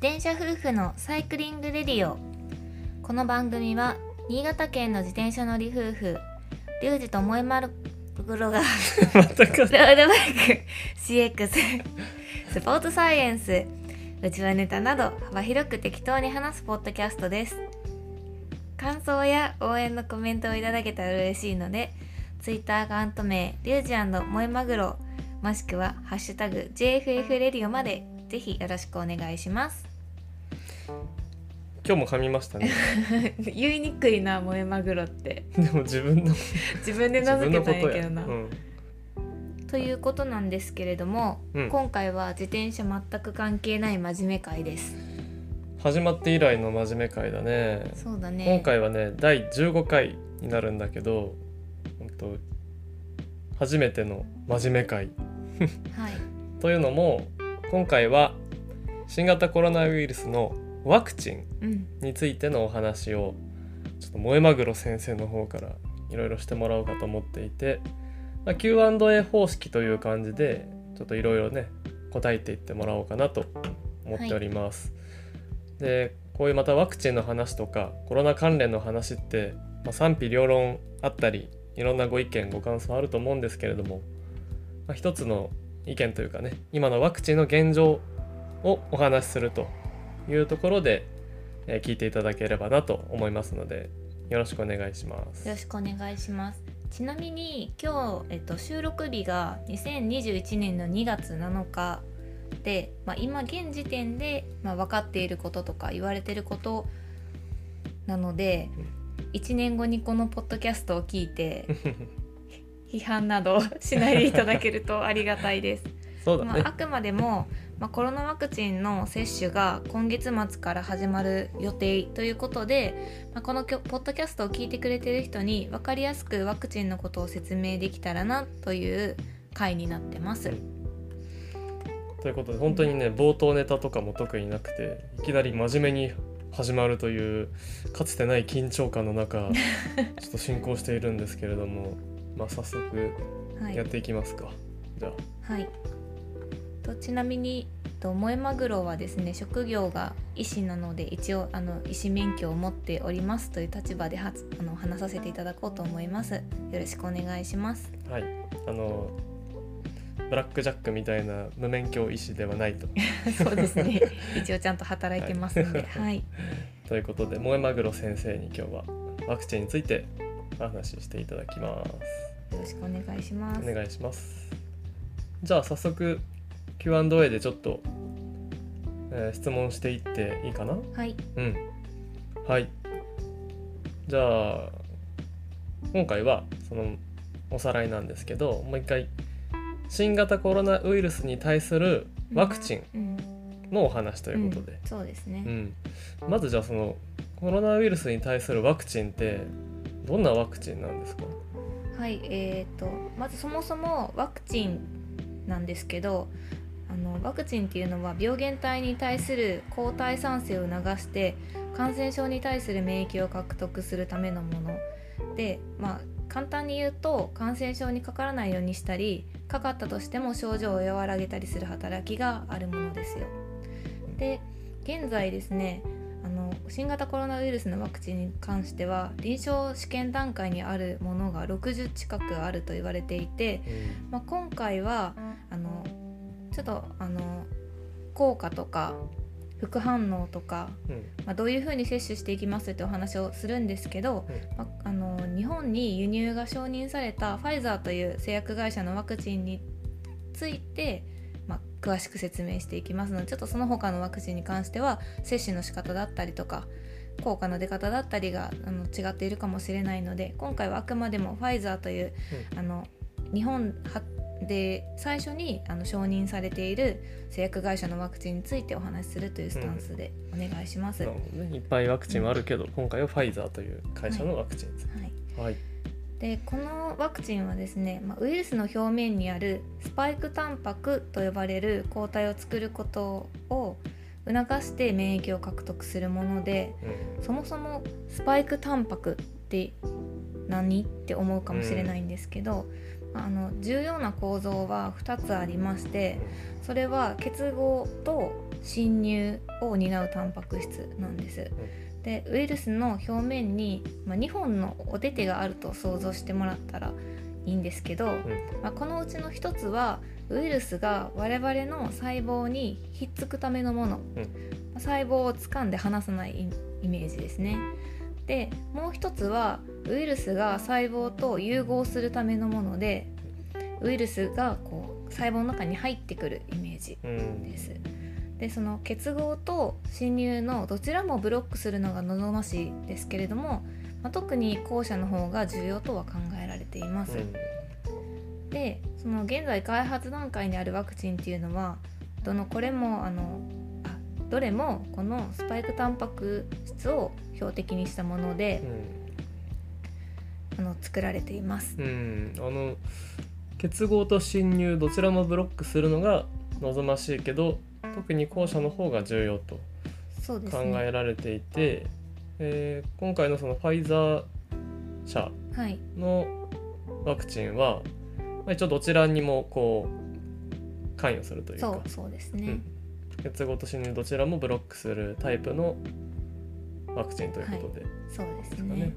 転車夫婦のサイクリングレディオ。この番組は新潟県の自転車乗り夫婦リュウジと萌えまるグロがまたか。ロードバイク CX スポーツサイエンスうちわネタなど幅広く適当に話すポッドキャストです。感想や応援のコメントをいただけたら嬉しいので Twitter アカウント名リュウジ萌えマグロもしくは「ハッシュタグ #JFF レディオ」までぜひよろしくお願いします今日も噛みましたね。言いにくいな萌えマグロって。でも自分の自分で自名付けたんやけどな、うん。ということなんですけれども、うん。今回は自転車全く関係ない真面目会です。始まって以来の真面目会だね。そうだね。今回はね第15回になるんだけど本当初めての真面目会。はい。というのも今回は新型コロナウイルスのワクチンうんについてのお話をちょっと萌えマグロ先生の方からいろいろしてもらおうかと思っていて、まあ、Q&A 方式という感じでちょっといろいろね答えていってもらおうかなと思っております。でこういうまたワクチンの話とかコロナ関連の話って、まあ、賛否両論あったりいろんなご意見ご感想あると思うんですけれども、まあ、一つの意見というかね今のワクチンの現状をお話しするというところで、えー聞いていただければなと思いますのでよろしくお願いします。よろしくお願いしますちなみに今日、えっと、収録日が2021年の2月7日で、まあ、今現時点で、まあ、分かっていることとか言われてることなので1年後にこのポッドキャストを聞いて 批判などしないでいただけるとありがたいです。そうだねまあ、あくまでも、まあ、コロナワクチンの接種が今月末から始まる予定ということで、まあ、このポッドキャストを聞いてくれてる人に分かりやすくワクチンのことを説明できたらなという回になってます。ということで本当にね冒頭ネタとかも特になくていきなり真面目に始まるというかつてない緊張感の中 ちょっと進行しているんですけれども、まあ、早速はいやっていきますか。じゃあはい、とちなみにと萌えマグロはですね職業が医師なので一応あの医師免許を持っておりますという立場ではつあの話させていただこうと思います。よろしくお願いします。はいあのブラックジャックみたいな無免許医師ではないと。そうですね。一応ちゃんと働いてますので、はい、ということで萌えマグロ先生に今日はワクチンについてお話ししていただきます。よろしくお願いします。お願いします。じゃあ早速 Q&A でちょっと、えー質問していっていいかな？はい、うん。はい。じゃあ今回はそのおさらいなんですけどもう一回新型コロナウイルスに対するワクチンうん、のお話ということで、ん。そうですね。うん。まずじゃあそのコロナウイルスに対するワクチンってどんなワクチンなんですか？はい、えー、とまずそもそもワクチンなんですけどあのワクチンっていうのは病原体に対する抗体産生を促して感染症に対する免疫を獲得するためのものでまあ簡単に言うと感染症にかからないようにしたりかかったとしても症状を和らげたりする働きがあるものですよ。で現在ですねあの新型コロナウイルスのワクチンに関しては臨床試験段階にあるものが60近くあると言われていて、まあ、今回はあのちょっとあの効果とか副反応とか、うん。まあ、どういうふうに接種していきますってお話をするんですけど、まあ、あの日本に輸入が承認されたファイザーという製薬会社のワクチンについて、まあ、詳しく説明していきますのでちょっとその他のワクチンに関しては接種の仕方だったりとか効果の出方だったりがあの違っているかもしれないので今回はあくまでもファイザーという、あの日本はで最初にあの承認されている製薬会社のワクチンについてお話しするというスタンスでお願いします。なるほどねいっぱいワクチンはあるけど、今回はファイザーという会社のワクチンです。はいはい。でこのワクチンはですね、まあ、ウイルスの表面にあるスパイクタンパクと呼ばれる抗体を作ることを促して免疫を獲得するものでうんそもそもスパイクタンパクって何？って思うかもしれないんですけど、あの重要な構造は2つありましてそれは結合と侵入を担うタンパク質なんです。でウイルスの表面に、まあ、2本のお手手があると想像してもらったらいいんですけど、まあ、このうちの1つはウイルスが我々の細胞にひっつくためのもの、細胞を掴んで離さないイメージですね。でもう一つはウイルスが細胞と融合するためのものでウイルスがこう細胞の中に入ってくるイメージです。でその結合と侵入のどちらもブロックするのが望ましいですけれども、まあ、特に後者の方が重要とは考えられています。でその現在開発段階にあるワクチンっていうのはどのこれもあのあどれもこのスパイクタンパク質を標的にしたもので、あの作られています。うん、あの結合と侵入どちらもブロックするのが望ましいけど特に後者の方が重要と考ね。えられていて、えー今回のそのファイザー社はい、のワクチンは、まあ、一応どちらにもこう関与するというかそうですね。うん結合と侵入どちらもブロックするタイプのワクチンということで、そうですかねね。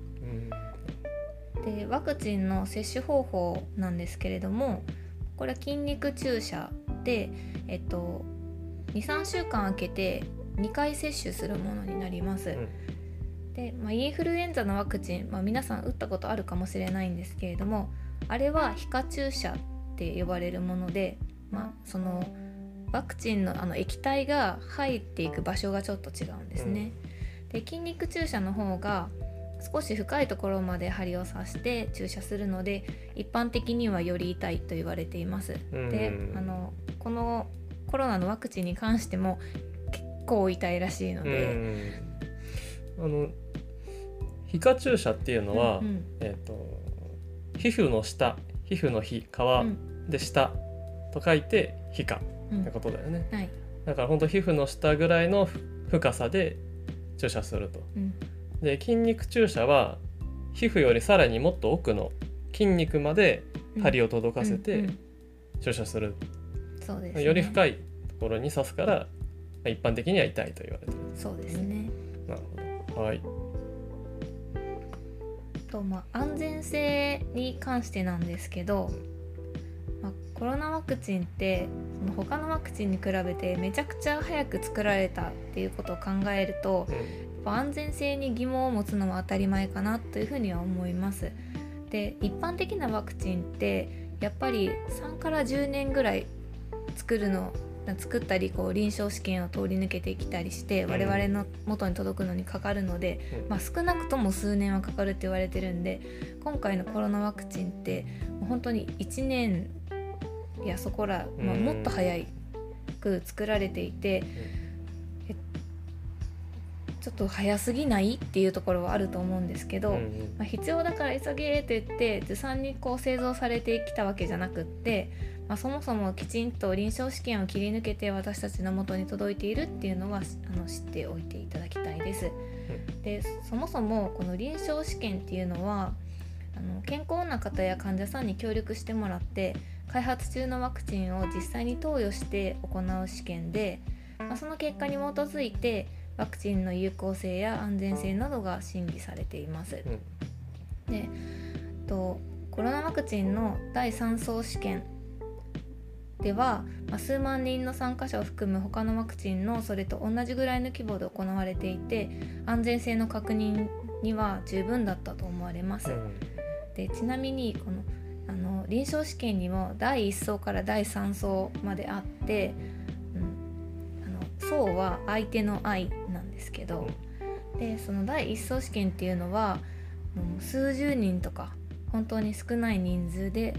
でワクチンの接種方法なんですけれどもこれは筋肉注射で、えっと、23週間空けて2回接種するものになります。うんで、まあ、インフルエンザのワクチン、まあ、皆さん打ったことあるかもしれないんですけれどもあれは皮下注射って呼ばれるもので、まあ、そのワクチンのあの液体が入っていく場所がちょっと違うんですね。で筋肉注射の方が少し深いところまで針を刺して注射するので一般的にはより痛いと言われています。うんであのこのコロナのワクチンに関しても結構痛いらしいのうで。んあの皮下注射っていうのは、うんうん。えっ、と皮膚の下皮膚の皮皮うん。で下と書いて皮下うん。ってことだよね、はい。だから本当皮膚の下ぐらいの深さで注射すると。うんで筋肉注射は皮膚よりさらにもっと奥の筋肉まで針を届かせてん注射する、そうですね、より深いところに刺すからまあ一般的には痛いと言われてる。そうですね。なるほど。はい。とまあ安全性に関してなんですけど、まあ、コロナワクチンってその他のワクチンに比べてめちゃくちゃ早く作られたっていうことを考えると安全性に疑問を持つのは当たり前かなというふうには思います。で一般的なワクチンってやっぱり3から10年ぐらい作るの作ったりこう臨床試験を通り抜けてきたりしてうん。我々の元に届くのにかかるので、うん。まあ、少なくとも数年はかかるって言われてるんで今回のコロナワクチンって本当に1年やそこら、まあ、うん。もっと早く作られていて、えちょっと早すぎないっていうところはあると思うんですけど、うんうんまあ、必要だから急げって言ってずさんにこう製造されてきたわけじゃなくって、まあ、そもそもきちんと臨床試験を切り抜けて私たちの元に届いているっていうのはあの知っておいていただきたいです。でそもそもこの臨床試験っていうのはあの健康な方や患者さんに協力してもらって開発中のワクチンを実際に投与して行う試験で、まあ、その結果に基づいてワクチンの有効性や安全性などが審議されています。うんでとコロナワクチンの第3相試験では、まあ、数万人の参加者を含む他のワクチンのそれと同じぐらいの規模で行われていて安全性の確認には十分だったと思われます。うんでちなみにこのあの臨床試験にも第1相から第3相まであって、うん、あの相は相手の愛ですけど、でその第1相試験っていうのはもう数十人とか本当に少ない人数で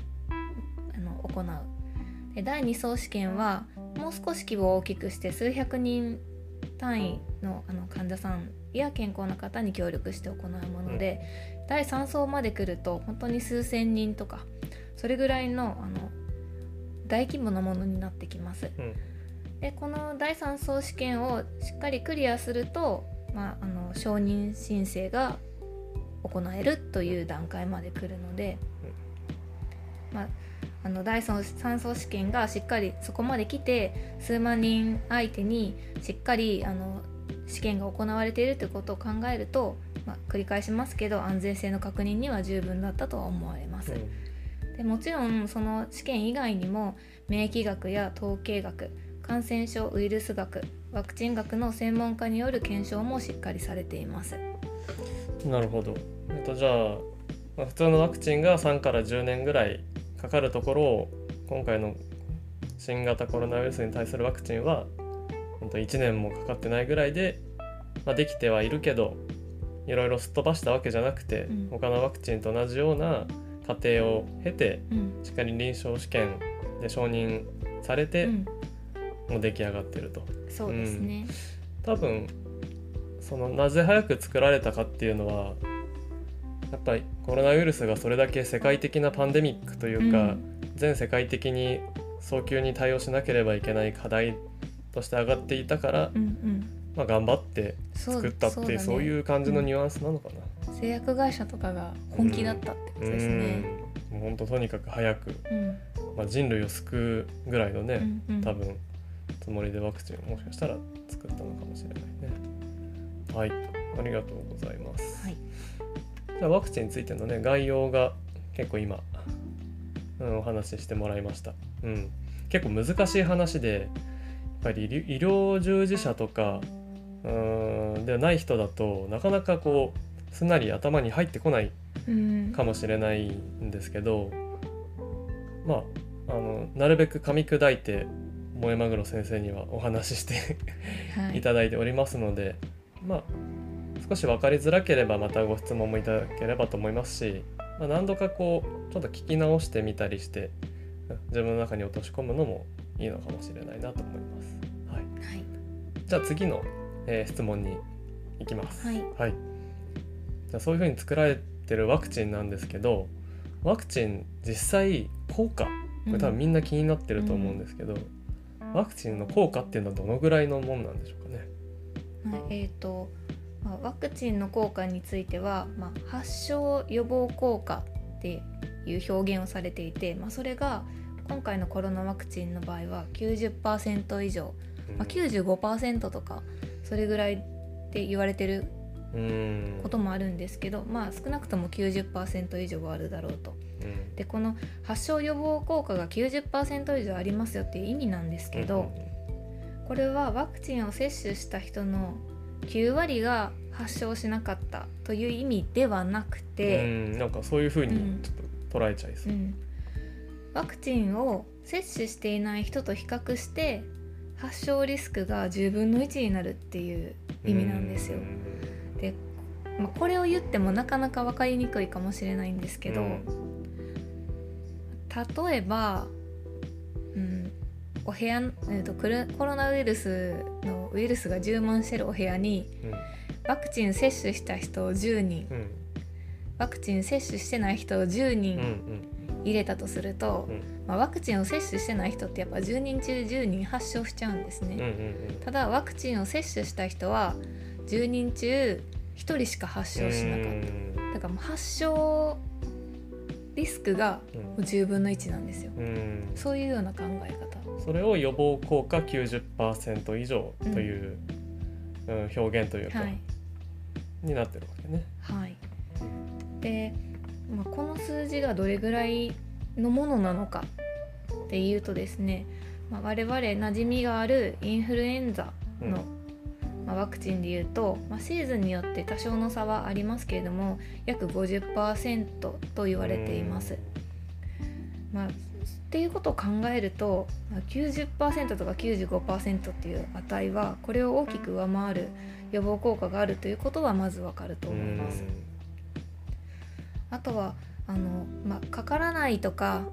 あの行うで第2相試験はもう少し規模を大きくして数百人単位のあの患者さんや健康な方に協力して行うもので、第3相まで来ると本当に数千人とかそれぐらいのあの大規模なものになってきます。うんでこの第3相試験をしっかりクリアすると、まあ、あの承認申請が行えるという段階まで来るので、まあ、あの第3層試験がしっかりそこまで来て数万人相手にしっかりあの試験が行われているということを考えると、まあ、繰り返しますけど安全性の確認には十分だったとは思われます。でもちろんその試験以外にも免疫学や統計学感染症ウイルス学ワクチン学の専門家による検証もしっかりされています。なるほど、えっと、じゃあ、まあ、普通のワクチンが3から10年ぐらいかかるところを今回の新型コロナウイルスに対するワクチンは本当1年もかかってないぐらいで、まあ、できてはいるけどいろいろすっ飛ばしたわけじゃなくて、うん、他のワクチンと同じような過程を経て、うん、しっかり臨床試験で承認されて、うん、もう出来上がってると。そうですね、多分そのなぜ早く作られたかっていうのはやっぱりコロナウイルスがそれだけ世界的なパンデミックというか、全世界的に早急に対応しなければいけない課題として上がっていたから、うんうん、まあ、頑張って作ったっていうそう、ね,、いう感じのニュアンスなのかな、うん、製薬会社とかが本気だったってことですね、うん、もう本当とにかく早く、うん、まあ、人類を救うぐらいのね、うんうん、多分つもりでワクチンをもしかしたら作ったのかもしれないね。はい。ありがとうございます、はい、じゃあワクチンについてのね概要が結構今、うん、お話ししてもらいました。うん。結構難しい話でやっぱり医療従事者とかうんではない人だとなかなかこうすんなり頭に入ってこないかもしれないんですけど、まああのなるべく噛み砕いて萌えマグロ先生にはお話ししてい。ただいておりますので、まあ少し分かりづらければまたご質問もいただければと思いますし、まあ、何度かこうちょっと聞き直してみたりして自分の中に落とし込むのもいいのかもしれないなと思います。はい、はい、じゃあ次の、えー、質問に行きます。はい、はい、じゃあそういうふうに作られてるワクチンなんですけどワクチン実際効果これ多分みんな気になってると思うんですけど、うんワクチンの効果っていうのはどのぐらいのもんなんでしょうかね。えーとまあ、ワクチンの効果については、まあ、発症予防効果っていう表現をされていて、まあ、それが今回のコロナワクチンの場合は90%以上、まあ、95%とかそれぐらいって言われてることもあるんですけど、まあ、少なくとも90%以上はあるだろうと。でこの発症予防効果が90%以上ありますよっていう意味なんですけど、これはワクチンを接種した人の9割が発症しなかったという意味ではなくてん。なんかそういうふうにちょっと捉えちゃいそう、うん、ワクチンを接種していない人と比較して発症リスクが10分の1になるっていう意味なんですよ。で、まあ、これを言ってもなかなか分かりにくいかもしれないんですけど、例えば、うん、お部屋、えーと、コロナウイルスのウイルスが充満してるお部屋に、うん、ワクチン接種した人を10人、うん、ワクチン接種してない人を10人入れたとすると、うん、まあ、ワクチンを接種してない人ってやっぱ10人中10人発症しちゃうんですね、うんうんうん、ただワクチンを接種した人は10人中1人しか発症しなかった。だからもう発症リスクが10分の1なんですよ、うん、そういうような考え方。それを予防効果90%以上という、うん、表現というか、はい、になってるわけね。はい、で、まあ、この数字がどれぐらいのものなのかっていうとですね、まあ、我々馴染みがあるインフルエンザのまあ、ワクチンでいうと、まあ、シーズンによって多少の差はありますけれども約50%と言われています。まあ、っていうことを考えると、まあ、90%とか95%っていう値はこれを大きく上回る予防効果があるということはまずわかると思います。あとはあの、まあ、かからないとか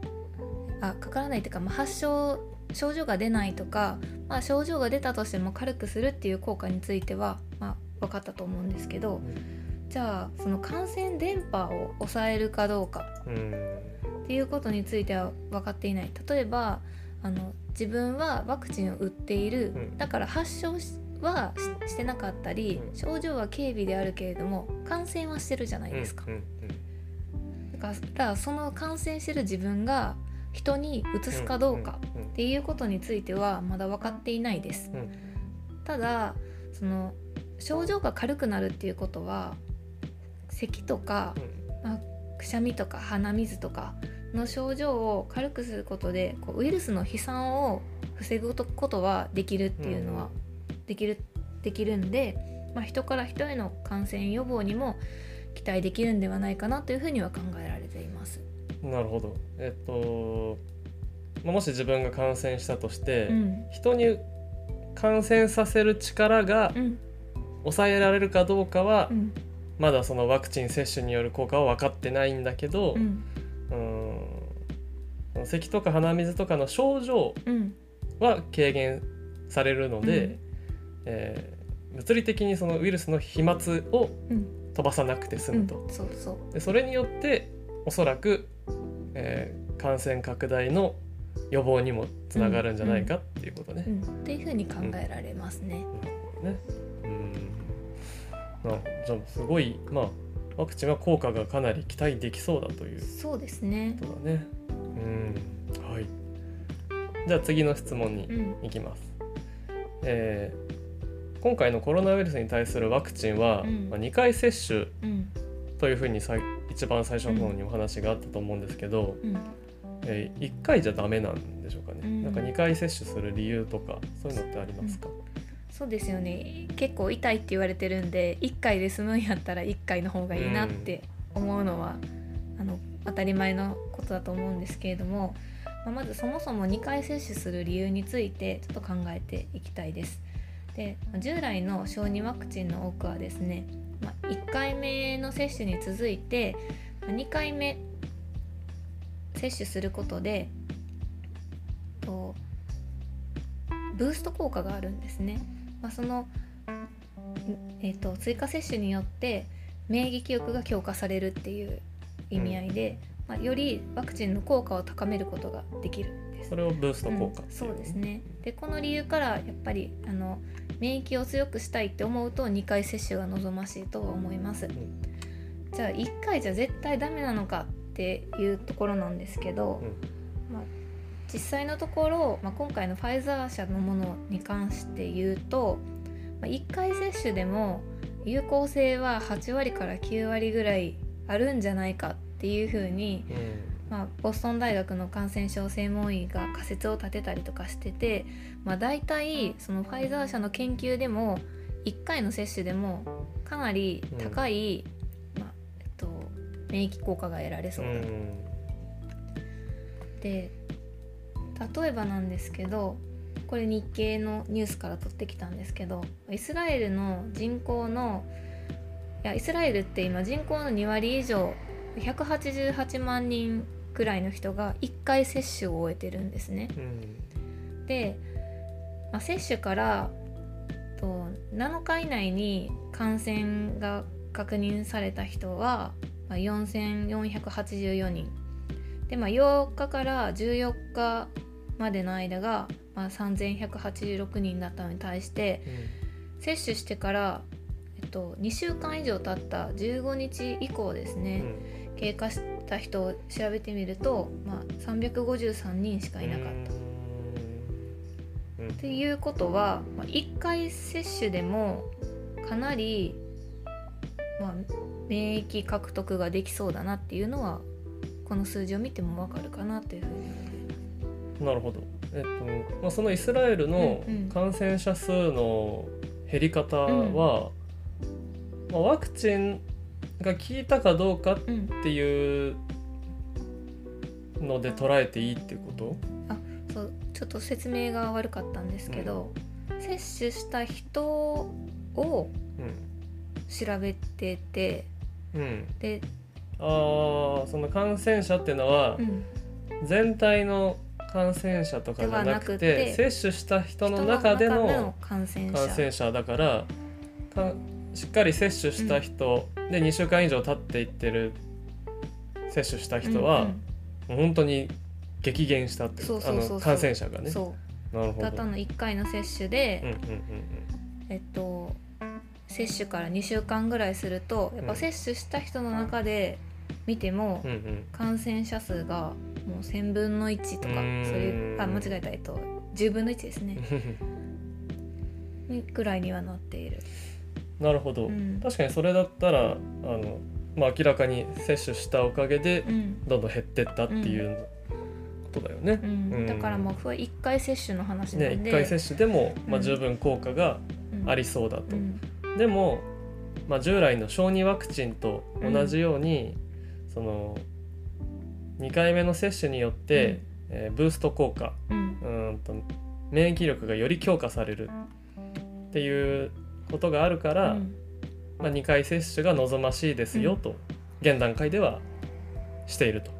あかからないというか、まあ、発症症状が出ないとか、まあ、症状が出たとしても軽くするっていう効果については、まあ、分かったと思うんですけどじゃあその感染伝播を抑えるかどうかっていうことについては分かっていない。例えばあの自分はワクチンを打っている。だから発症はしてなかったり症状は軽微であるけれども感染はしてるじゃないですか、だからその感染してる自分が人にうつすかどうかっていうことについてはまだ分かっていないです。うん。ただその症状が軽くなるっていうことは咳とかうん。くしゃみとか鼻水とかの症状を軽くすることでこうウイルスの飛散を防ぐことはできるっていうのはできるできるんで、まあ、人から人への感染予防にも期待できるんではないかなというふうには考えられています。なるほど。えっとまあもし自分が感染したとして、うん。人に感染させる力がうん。抑えられるかどうかは、うん。まだそのワクチン接種による効果は分かってないんだけど、うん。うん咳とか鼻水とかの症状うん。は軽減されるので、うん。えー物理的にそのウイルスの飛沫をうん。飛ばさなくて済うん。むと、でそれによっておそらく、えー感染拡大の予防にもつながるんじゃないかっていうことね。うん、っていうふうに考えられますね。ねうんなるほどじゃあすごいまあワクチンは効果がかなり期待できそうだというそうですね。ことだね。うんはいじゃあ次の質問にうんいきます。えー今回のコロナウイルスに対するワクチンは、うんまあ、2回接種うんというふうにさい一番最初の方にお話があったと思うんですけど、うん。えー、1回じゃダメなんでしょうかね、うん。なんか2回接種する理由とかそういうのってありますか、そうですよね。結構痛いって言われてるんで1回で済むんやったら1回の方がいいなって思うのは、あの当たり前のことだと思うんですけれども、まあまずそもそも2回接種する理由についてちょっと考えていきたいです。で従来の小児ワクチンの多くはですね、まあ、1回目の接種に続いてまあ2回目接種することでとブースト効果があるんですね。まあ、その、んえー、と追加接種によって免疫力が強化されるっていう意味合いで、まあ、よりワクチンの効果を高めることができるそ。れをブースト効果うんそうですね。でこの理由からやっぱりあの免疫を強くしたいって思うと2回接種が望ましいとは思います、ん。じゃあ1回じゃ絶対ダメなのかっていうところなんですけど、まあ、実際のところ、まあ、今回のファイザー社のものに関して言うと、まあ、1回接種でも有効性は8割から9割ぐらいあるんじゃないかっていうふうにうんうんまあ、ボストン大学の感染症専門医が仮説を立てたりとかしてて、まあ、大体そのファイザー社の研究でも1回の接種でもかなり高い、まあえっと、免疫効果が得られそうだ、うん。で例えばなんですけどこれ日経のニュースから取ってきたんですけどイスラエルの人口のいやイスラエルって今人口の2割以上188万人くらいの人が1回接種を終えてるんですね。うんで、まあ、接種からと7日以内に感染が確認された人は、まあ、4484人。で、まあ、8日から14日までの間が、まあ、3186人だったのに対して接種してから、えっと、2週間以上経った15日以降ですうね、ん。経過した人を調べてみると、まあ、353人しかいなかった。うん。うん。っていうことは、まあ、1回接種でもかなり、まあ、免疫獲得ができそうだなっていうのはこの数字を見てもわかるかなというふうに思います。なるほど、えっとまあ、そのイスラエルのうんうん。感染者数の減り方は、まあ、ワクチンが効いたかどうかっうん、ていうので捉えていいっていうこと？そうちょっと説明が悪かったんですけど、接種した人を調べててうん、うん、で、あーその感染者っていうのはうん、全体の感染者とかじゃなくではなくてて接種した人の中での感染者。感染者だからかしっかり接種した人、で2週間以上経っていってる接種した人は、うんもう本当に激減したってそうそうそうそう。あの感染者がね。なるほど。うたったの1回の接種で、うんうんえっと接種から2週間ぐらいするとやっぱ接種した人の中で見ても感染者数がもう1000分の1とかうーん。それあ間違えたえっと10分の1ですね。ぐらいにはなっている。なるほど、うん。確かにそれだったらあの、まあ、明らかに接種したおかげでうん。どんどん減ってったっていうことだよね。うん。うん。だからもうこれ1回接種の話なねんで、1回接種でも、まあ、うん。十分効果がうん。ありそうだと。うん。でも、まあ、従来の小児ワクチンと同じように、その2回目の接種によって、えーブースト効果うん。うーんと免疫力がより強化されるっていうことがあるから、うん。まあ、2回接種が望ましいですよと、現段階ではしていると。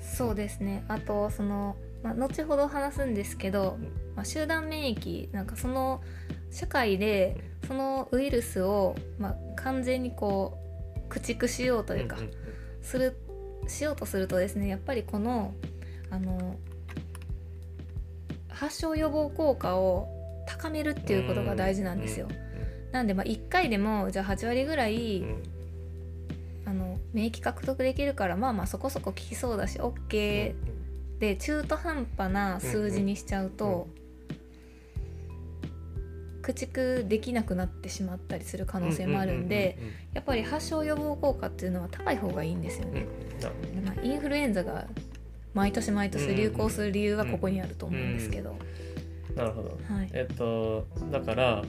そうですね。あとその、まあ、後ほど話すんですけど、うん。まあ、集団免疫なんかその社会でそのウイルスを、まあ、完全にこう駆逐しようというか、んんするしようとするとですねやっぱりこのあの発症予防効果を高めるっていうことが大事なんですよ。なんでまあ1回でもじゃあ8割ぐらい、うん。うんあの免疫獲得できるからまあまあそこそこ効きそうだし OK で中途半端な数字にしちゃうと、駆逐できなくなってしまったりする可能性もあるんで、やっぱり発症予防効果っていうのは高い方がいいんですよね。まあ、インフルエンザが毎年毎年流行する理由はここにあると思うんですけど、なるほど。はい、えっとだから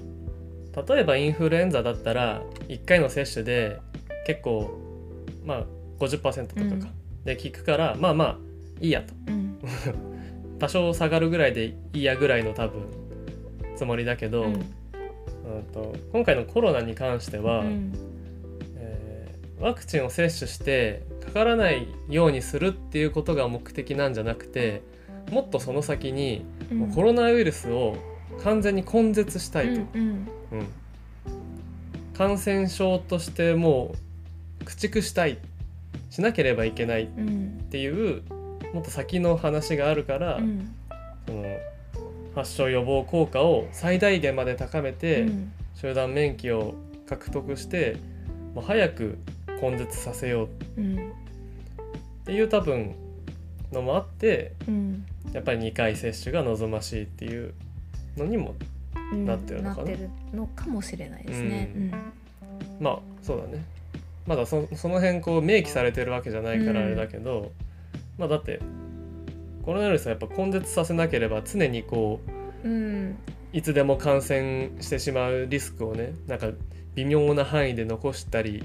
例えばインフルエンザだったら1回の接種で結構まあ50%とかか、うん。で効くからまあまあいいやと。うん。多少下がるぐらいでいいやぐらいの多分つもりだけど、うん。うんと今回のコロナに関しては、うん。えーワクチンを接種してかからないようにするっていうことが目的なんじゃなくてもっとその先に、うコロナウイルスを完全に根絶したいと、うんうんうん感染症としてもう駆逐したい。しなければいけない。っうん。ていうもっと先の話があるから、うん。その発症予防効果を最大限まで高めて、うん。集団免疫を獲得してもう早く根絶させよう。うん。っていう多分のもあってうん。やっぱり2回接種が望ましいっていうのにもうんなってるのかな？のかもしれないですね。ううん。まあそうだね。まだそその辺こう明記されてるわけじゃないからあれだけど、まあだってコロナウイルスはやっぱ根絶させなければ常にこううん。いつでも感染してしまうリスクをねなんか微妙な範囲で残したり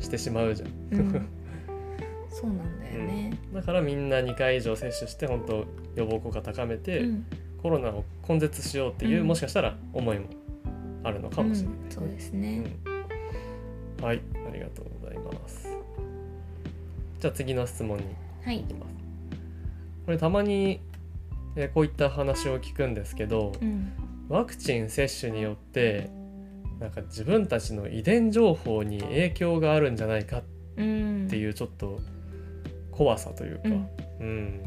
してしまうじゃん。うん。そうなんだよね。だからみんな2回以上接種して本当予防効果高めて、うんコロナを根絶しようっていう、うん。もしかしたら思いもあるのかもしれない、うん。そうですね。うん。はいありがとうございます。じゃあ次の質問にはい行。きます。これたまに、えーこういった話を聞くんですけどうん。ワクチン接種によってなんか自分たちの遺伝情報に影響があるんじゃないかうんっていうちょっと怖さというか、うん。うん、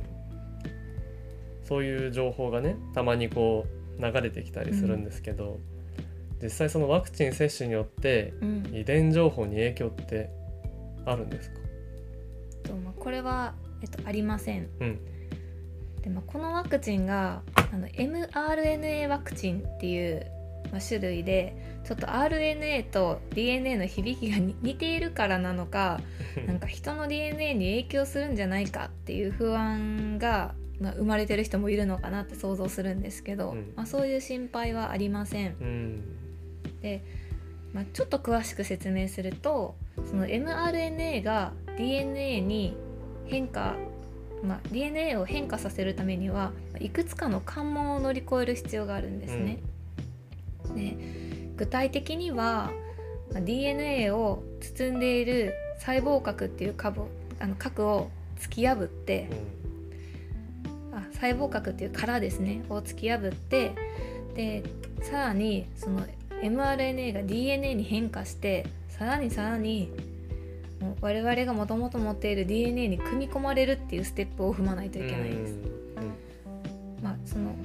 そういう情報がねたまにこう流れてきたりするんですけど、実際そのワクチン接種によってうん。遺伝情報に影響ってあるんですか、とまあこれはえっとありません。うん。でまあこのワクチンがあの mRNA ワクチンっていう、まあ、種類でちょっと RNA と DNA の響きがに似ているからなのか なんか人の DNA に影響するんじゃないかっていう不安が、まあ、生まれてる人もいるのかなって想像するんですけど、うんまあ、そういう心配はありません。うんまあ、ちょっと詳しく説明するとその mRNA が DNA に変化、まあ、DNA を変化させるためにはいくつかの関門を乗り越える必要があるんですね。で具体的にはまあ DNA を包んでいる細胞核っていう核をあの核を突き破ってあ細胞核っていう殻ですねを突き破ってでさらにその mRNA が DNA に変化してさらにさらに我々がもともと持っている DNA に組み込まれるっていうステップを踏まないといけないです。まあ、その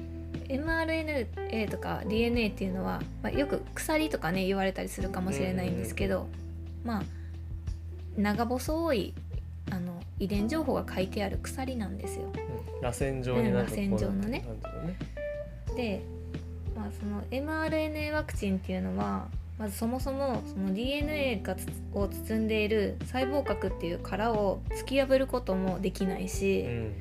mRNA とか DNA っていうのは、まあ、よく鎖とかね言われたりするかもしれないんですけど、まあ長細いあの遺伝情報が書いてある鎖なんですよ。うん螺旋状になるうん螺旋状のね。で、まあ、その mRNA ワクチンっていうのはまずそもそもその DNA がつを包んでいる細胞核っていう殻を突き破ることもできないし、うん。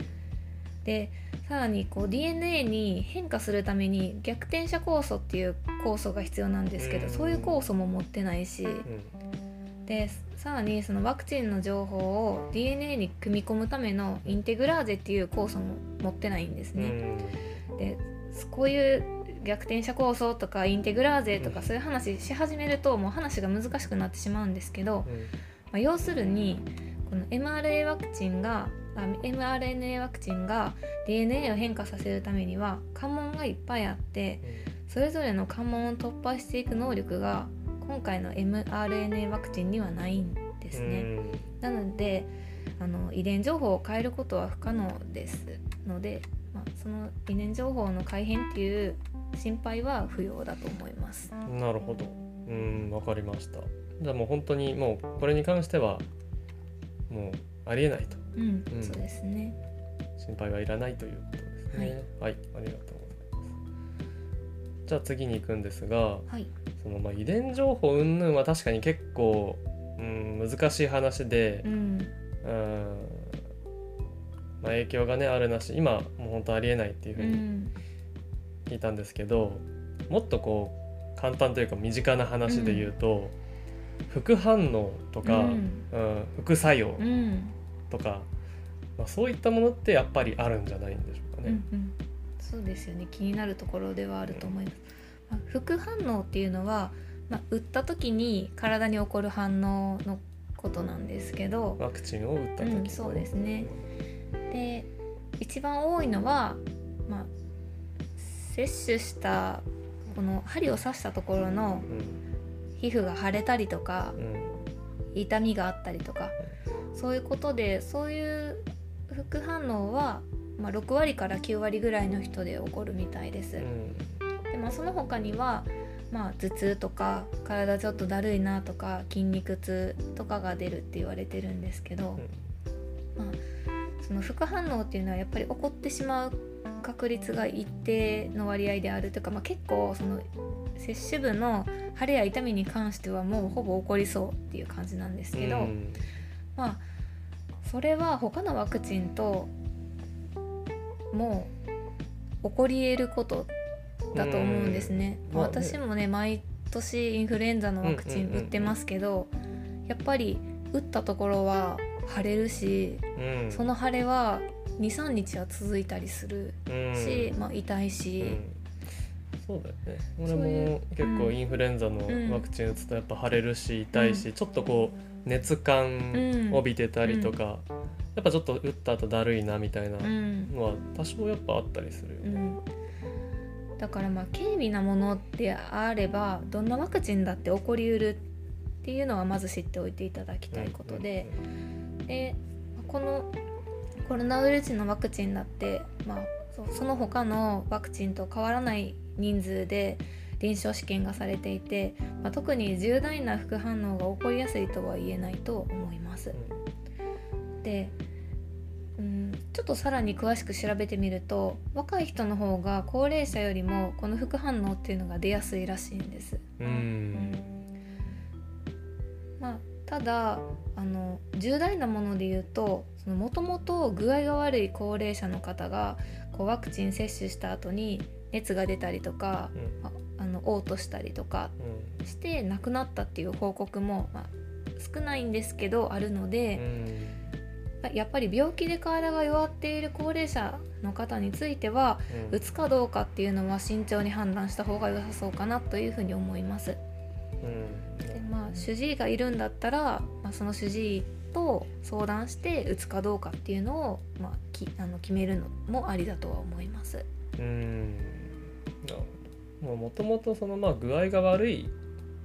でさらにこう DNA に変化するために逆転写酵素っていう酵素が必要なんですけど、うん。そういう酵素も持ってないし、うん。でさらにそのワクチンの情報を DNA に組み込むためのインテグラーゼっていう酵素も持ってないんですうね。ん。でこういう逆転写酵素とかインテグラーゼとうん。かそういう話し始めるともう話が難しくなってしまうんですけど、うん。まあ、要するにこの mRNA ワクチンがあ mRNA ワクチンが DNA を変化させるためには関門がいっぱいあってそれぞれの関門を突破していく能力が今回の mRNA ワクチンにはないんですね。なのであの遺伝情報を変えることは不可能ですので、まあ、その遺伝情報の改変っていう心配は不要だと思います。うんなるほど。うんわかりました。じゃあもう本当にもうこれに関してはもうありえないと。うん、うん。そうですね。心配はいらないということですね。はい、ありがとうございますじゃあ次に行くんですがはい。そのまあ遺伝情報云々は確かに結構、うん、難しい話でう、ん、うんまあ、影響がねあるなし今もう本当ありえないっていうふううにん、聞いたんですけど、もっとこう簡単というか身近な話で言うと、副反応とか、ううんん、副作用うん、とか、まあ、そういったものってやっぱりあるんじゃないんでしょうかね。うん、うん。そうですよね。気になるところではあると思います。まあ、副反応っていうのは、まあ、打った時に体に起こる反応のことなんですけど、ワクチンを打った時、うんそうですねで一番多いのは、まあ、接種したこの針を刺したところの皮膚が腫れたりとかうんうん痛みがあったりとかそういうことでそういう副反応は、まあ、6割から9割ぐらいの人で起こるみたいです。うん。でまあ、その他には、まあ、頭痛とか体ちょっとだるいなとか筋肉痛とかが出るって言われてるんですけど、まあ、その副反応っていうのはやっぱり起こってしまう確率が一定の割合であるというか、まあ、結構その接種部の腫れや痛みに関してはもうほぼ起こりそうっていう感じなんですけど、うん。まあそれは他のワクチンともう起こり得ることだと思うんですね。うんまあね私もね毎年インフルエンザのワクチンうんうんうんうん。打ってますけど、やっぱり打ったところは腫れるし、うん。その腫れは23日は続いたりするし、まあ、痛いし、うん。そうだよね。俺も結構インフルエンザのうんワクチン打つとやっぱ腫れるし痛いし、ちょっとこう熱感うん。帯びてたりとか、やっぱちょっと打った後だるいなみたいなうんのは多少やっぱあったりするよね。うん、だからまあ軽微なものであればどんなワクチンだって起こりうるっていうのはまず知っておいていただきたいことで、でこのコロナウイルスのワクチンだって、まあ、その他のワクチンと変わらない人数で臨床試験がされていて、まあ、特に重大な副反応が起こりやすいとは言えないと思います。で、うん、ちょっとさらに詳しく調べてみると若い人の方が高齢者よりもこの副反応っていうのが出やすいらしいんです。うん。うん。まあ、ただあの重大なもので言うともともと具合が悪い高齢者の方がこうワクチン接種した後に熱が出たりとかうん。ああの嘔吐したりとかうん。して亡くなったっていう報告も、まあ、少ないんですけどあるので、やっぱり病気で体が弱っている高齢者の方についてはうん打つかどうかっていうのは慎重に判断した方が良さそうかなというふうに思います。うんでまあ主治医がいるんだったら、まあ、その主治医と相談して打つかどうかっていうのを、まあ、きあの決めるのもありだとは思います。うんもともとそのまあ具合が悪い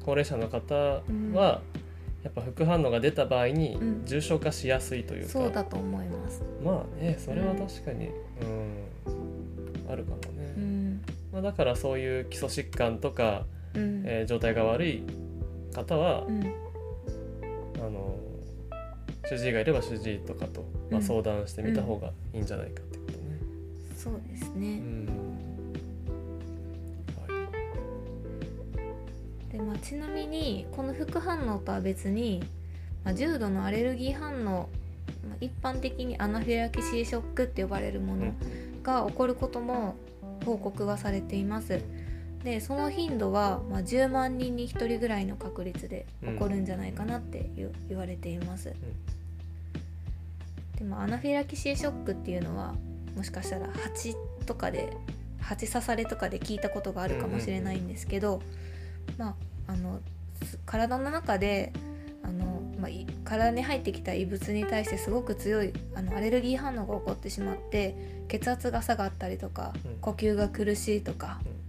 高齢者の方は、うんやっぱ副反応が出た場合にうん。重症化しやすいというか、そうだと思います。まあねそれは確かに、うんあるかもね。うん、まあ、だからそういう基礎疾患とか、うん。えー状態が悪い方は、うん。あの主治医がいれば主治医とかと、まあ、うん。相談してみた方がいいんじゃないかってことね。そうですうね、んちなみにこの副反応とは別に、まあ、重度のアレルギー反応、まあ、一般的にアナフィラキシーショックって呼ばれるものが起こることも報告がされています。でその頻度は、まあ、10万人に1人ぐらいの確率で起こるんじゃないかなって言,、言われています、でもアナフィラキシーショックっていうのはもしかしたら蜂とかで蜂刺されとかで聞いたことがあるかもしれないんですけど、まああのす体の中であの、まあ、い体に入ってきた異物に対してすごく強いあのアレルギー反応が起こってしまって血圧が下がったりとかうん。呼吸が苦しいとかうん。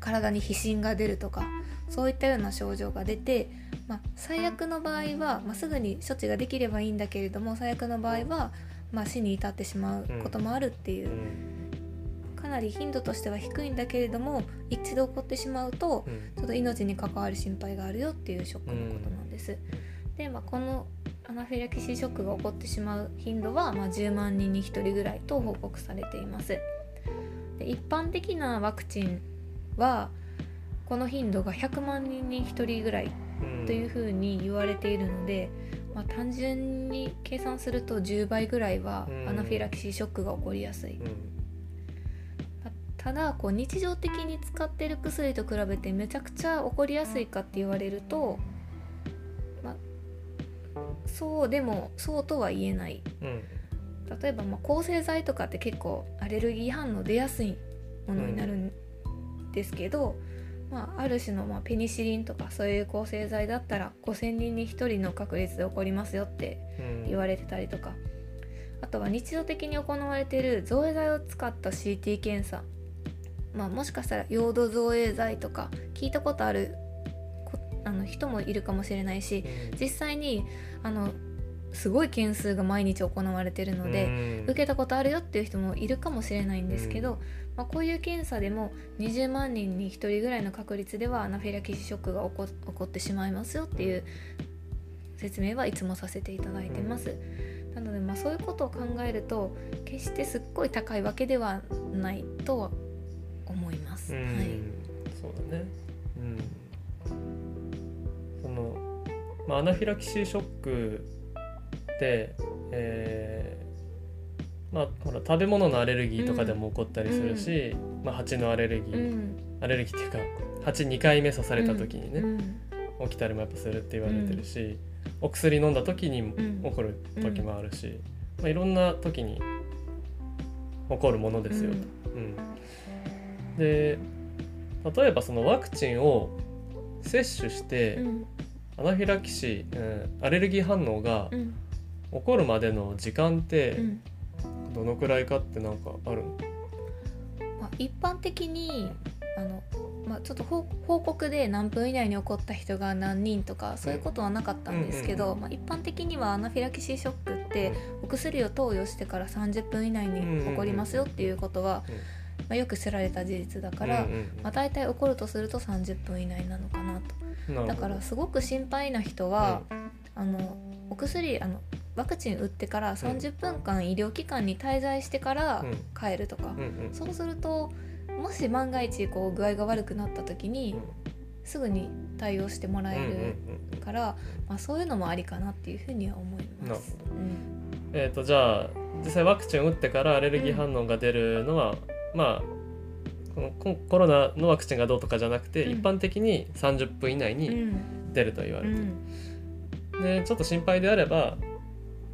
体に皮疹が出るとかそういったような症状が出て、まあ、最悪の場合は、まあ、すぐに処置ができればいいんだけれども最悪の場合は、まあ、死に至ってしまうこともあるっていうう、んかなり頻度としては低いんだけれども一度起こってしまうとうんちょっと命に関わる心配があるよっていうショックのことなんです。で、まあ、このアナフィラキシーショックが起こってしまう頻度は、まあ、10万人に1人ぐらいと報告されています。で一般的なワクチンはこの頻度が100万人に1人ぐらいうんというふうに言われているので、まあ、単純に計算すると10倍ぐらいはうんアナフィラキシーショックが起こりやすい。ただこう日常的に使ってる薬と比べてめちゃくちゃ起こりやすいかって言われると、まあ、そうでもそうとは言えない。うん例えばまあ抗生剤とかって結構アレルギー反応出やすいものになるんですけど、まあ、ある種のまあペニシリンとかそういう抗生剤だったら5,000人に1人の確率で起こりますよってうん。言われてたりとか。あとは日常的に行われている造影剤を使った CT 検査、まあ、もしかしたらヨード造影剤とか聞いたことあるこあの人もいるかもしれないし実際にあのすごい件数が毎日行われてるので、うん。受けたことあるよっていう人もいるかもしれないんですけど、まあ、こういう検査でも20万人に1人ぐらいの確率ではアナフィラキシーショックが起こ起こってしまいますよっていう説明はいつもさせていただいてます。なのでまあそういうことを考えると決してすっごい高いわけではないとは思い。そうだね。うん。その、まあ、アナフィラキシーショックってえーまあほら食べ物のアレルギーとかでも起こったりするし、まあ、蜂のアレルギうー、ん。アレルギーっていうか蜂2回目刺された時にね、うん。起きたりもやっぱするって言われてるし、お薬飲んだ時に起こる時もあるし、まあ、いろんな時に起こるものですよ。と。うんで例えばそのワクチンを接種して、うん。アナフィラキシー、うんアレルギー反応がうん。起こるまでの時間ってうん。どのくらいかってなんかあるの？まあ、一般的にあの、まあ、ちょっと報報告で何分以内に起こった人が何人とかそういうことはなかったんですけど、うんまあ、一般的にはアナフィラキシーショックってお薬を投与してから30分以内に起こりますよっていうことは、うんまあ、よく知られた事実だから、うんうんまあ、大体起こるとすると30分以内なのかなと。だからすごく心配な人は、あのお薬あのワクチン打ってから30分間医療機関に滞在してからうん。帰るとか、うんうんそうするともし万が一こう具合が悪くなった時にすぐに対応してもらえうんうんうんるうん。から、まあ、そういうのもありかなっていうふうには思います。うん。えー、とじゃあ実際ワクチンを打ってからアレルギー反応が出るのは、まあこのココロナのワクチンがどうとかじゃなくて、うん。一般的に30分以内うにん。出ると言わうれてる、ん。でちょっと心配であれば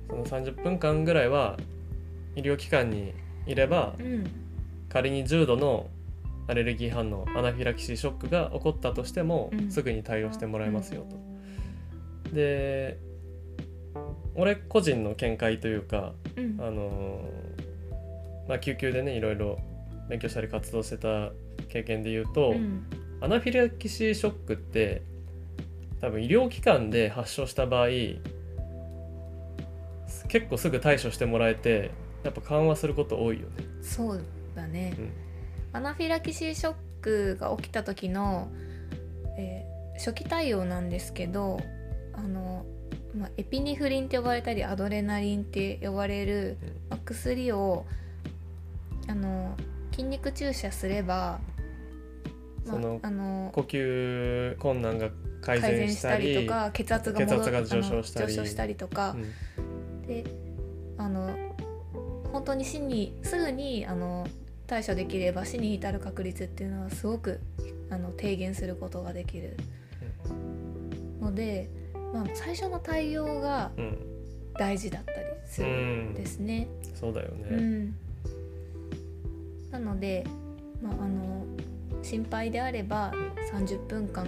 その30分間ぐらいは医療機関にいればうん。仮に重度のアレルギー反応アナフィラキシーショックが起こったとしても、うん。すぐに対応してもらえますよと。で俺個人の見解というかうん。あのーまあ、救急でねいろいろ勉強したり活動してた経験で言うと、うんアナフィラキシーショックって多分医療機関で発症した場合結構すぐ対処してもらえてやっぱ緩和すること多いよね。そうだね。アナフィラキシーショックが起きた時の、えー初期対応なんですけどあの、まあ、エピネフリンって呼ばれたりアドレナリンって呼ばれる、まあ薬をあの筋肉注射すれば、まあそのあの呼吸困難が改改善したたりりとか血圧が戻血圧が上昇したり。上昇したりとか。う、ん。であの本当に死にすぐにあの対処できれば死に至る確率っていうのはすごくあの低減することができる。ので、まあ、最初の対応がうん。大事だったりすうるんんですね。そうだよね、うんなので、まあ、あの心配であれば30分間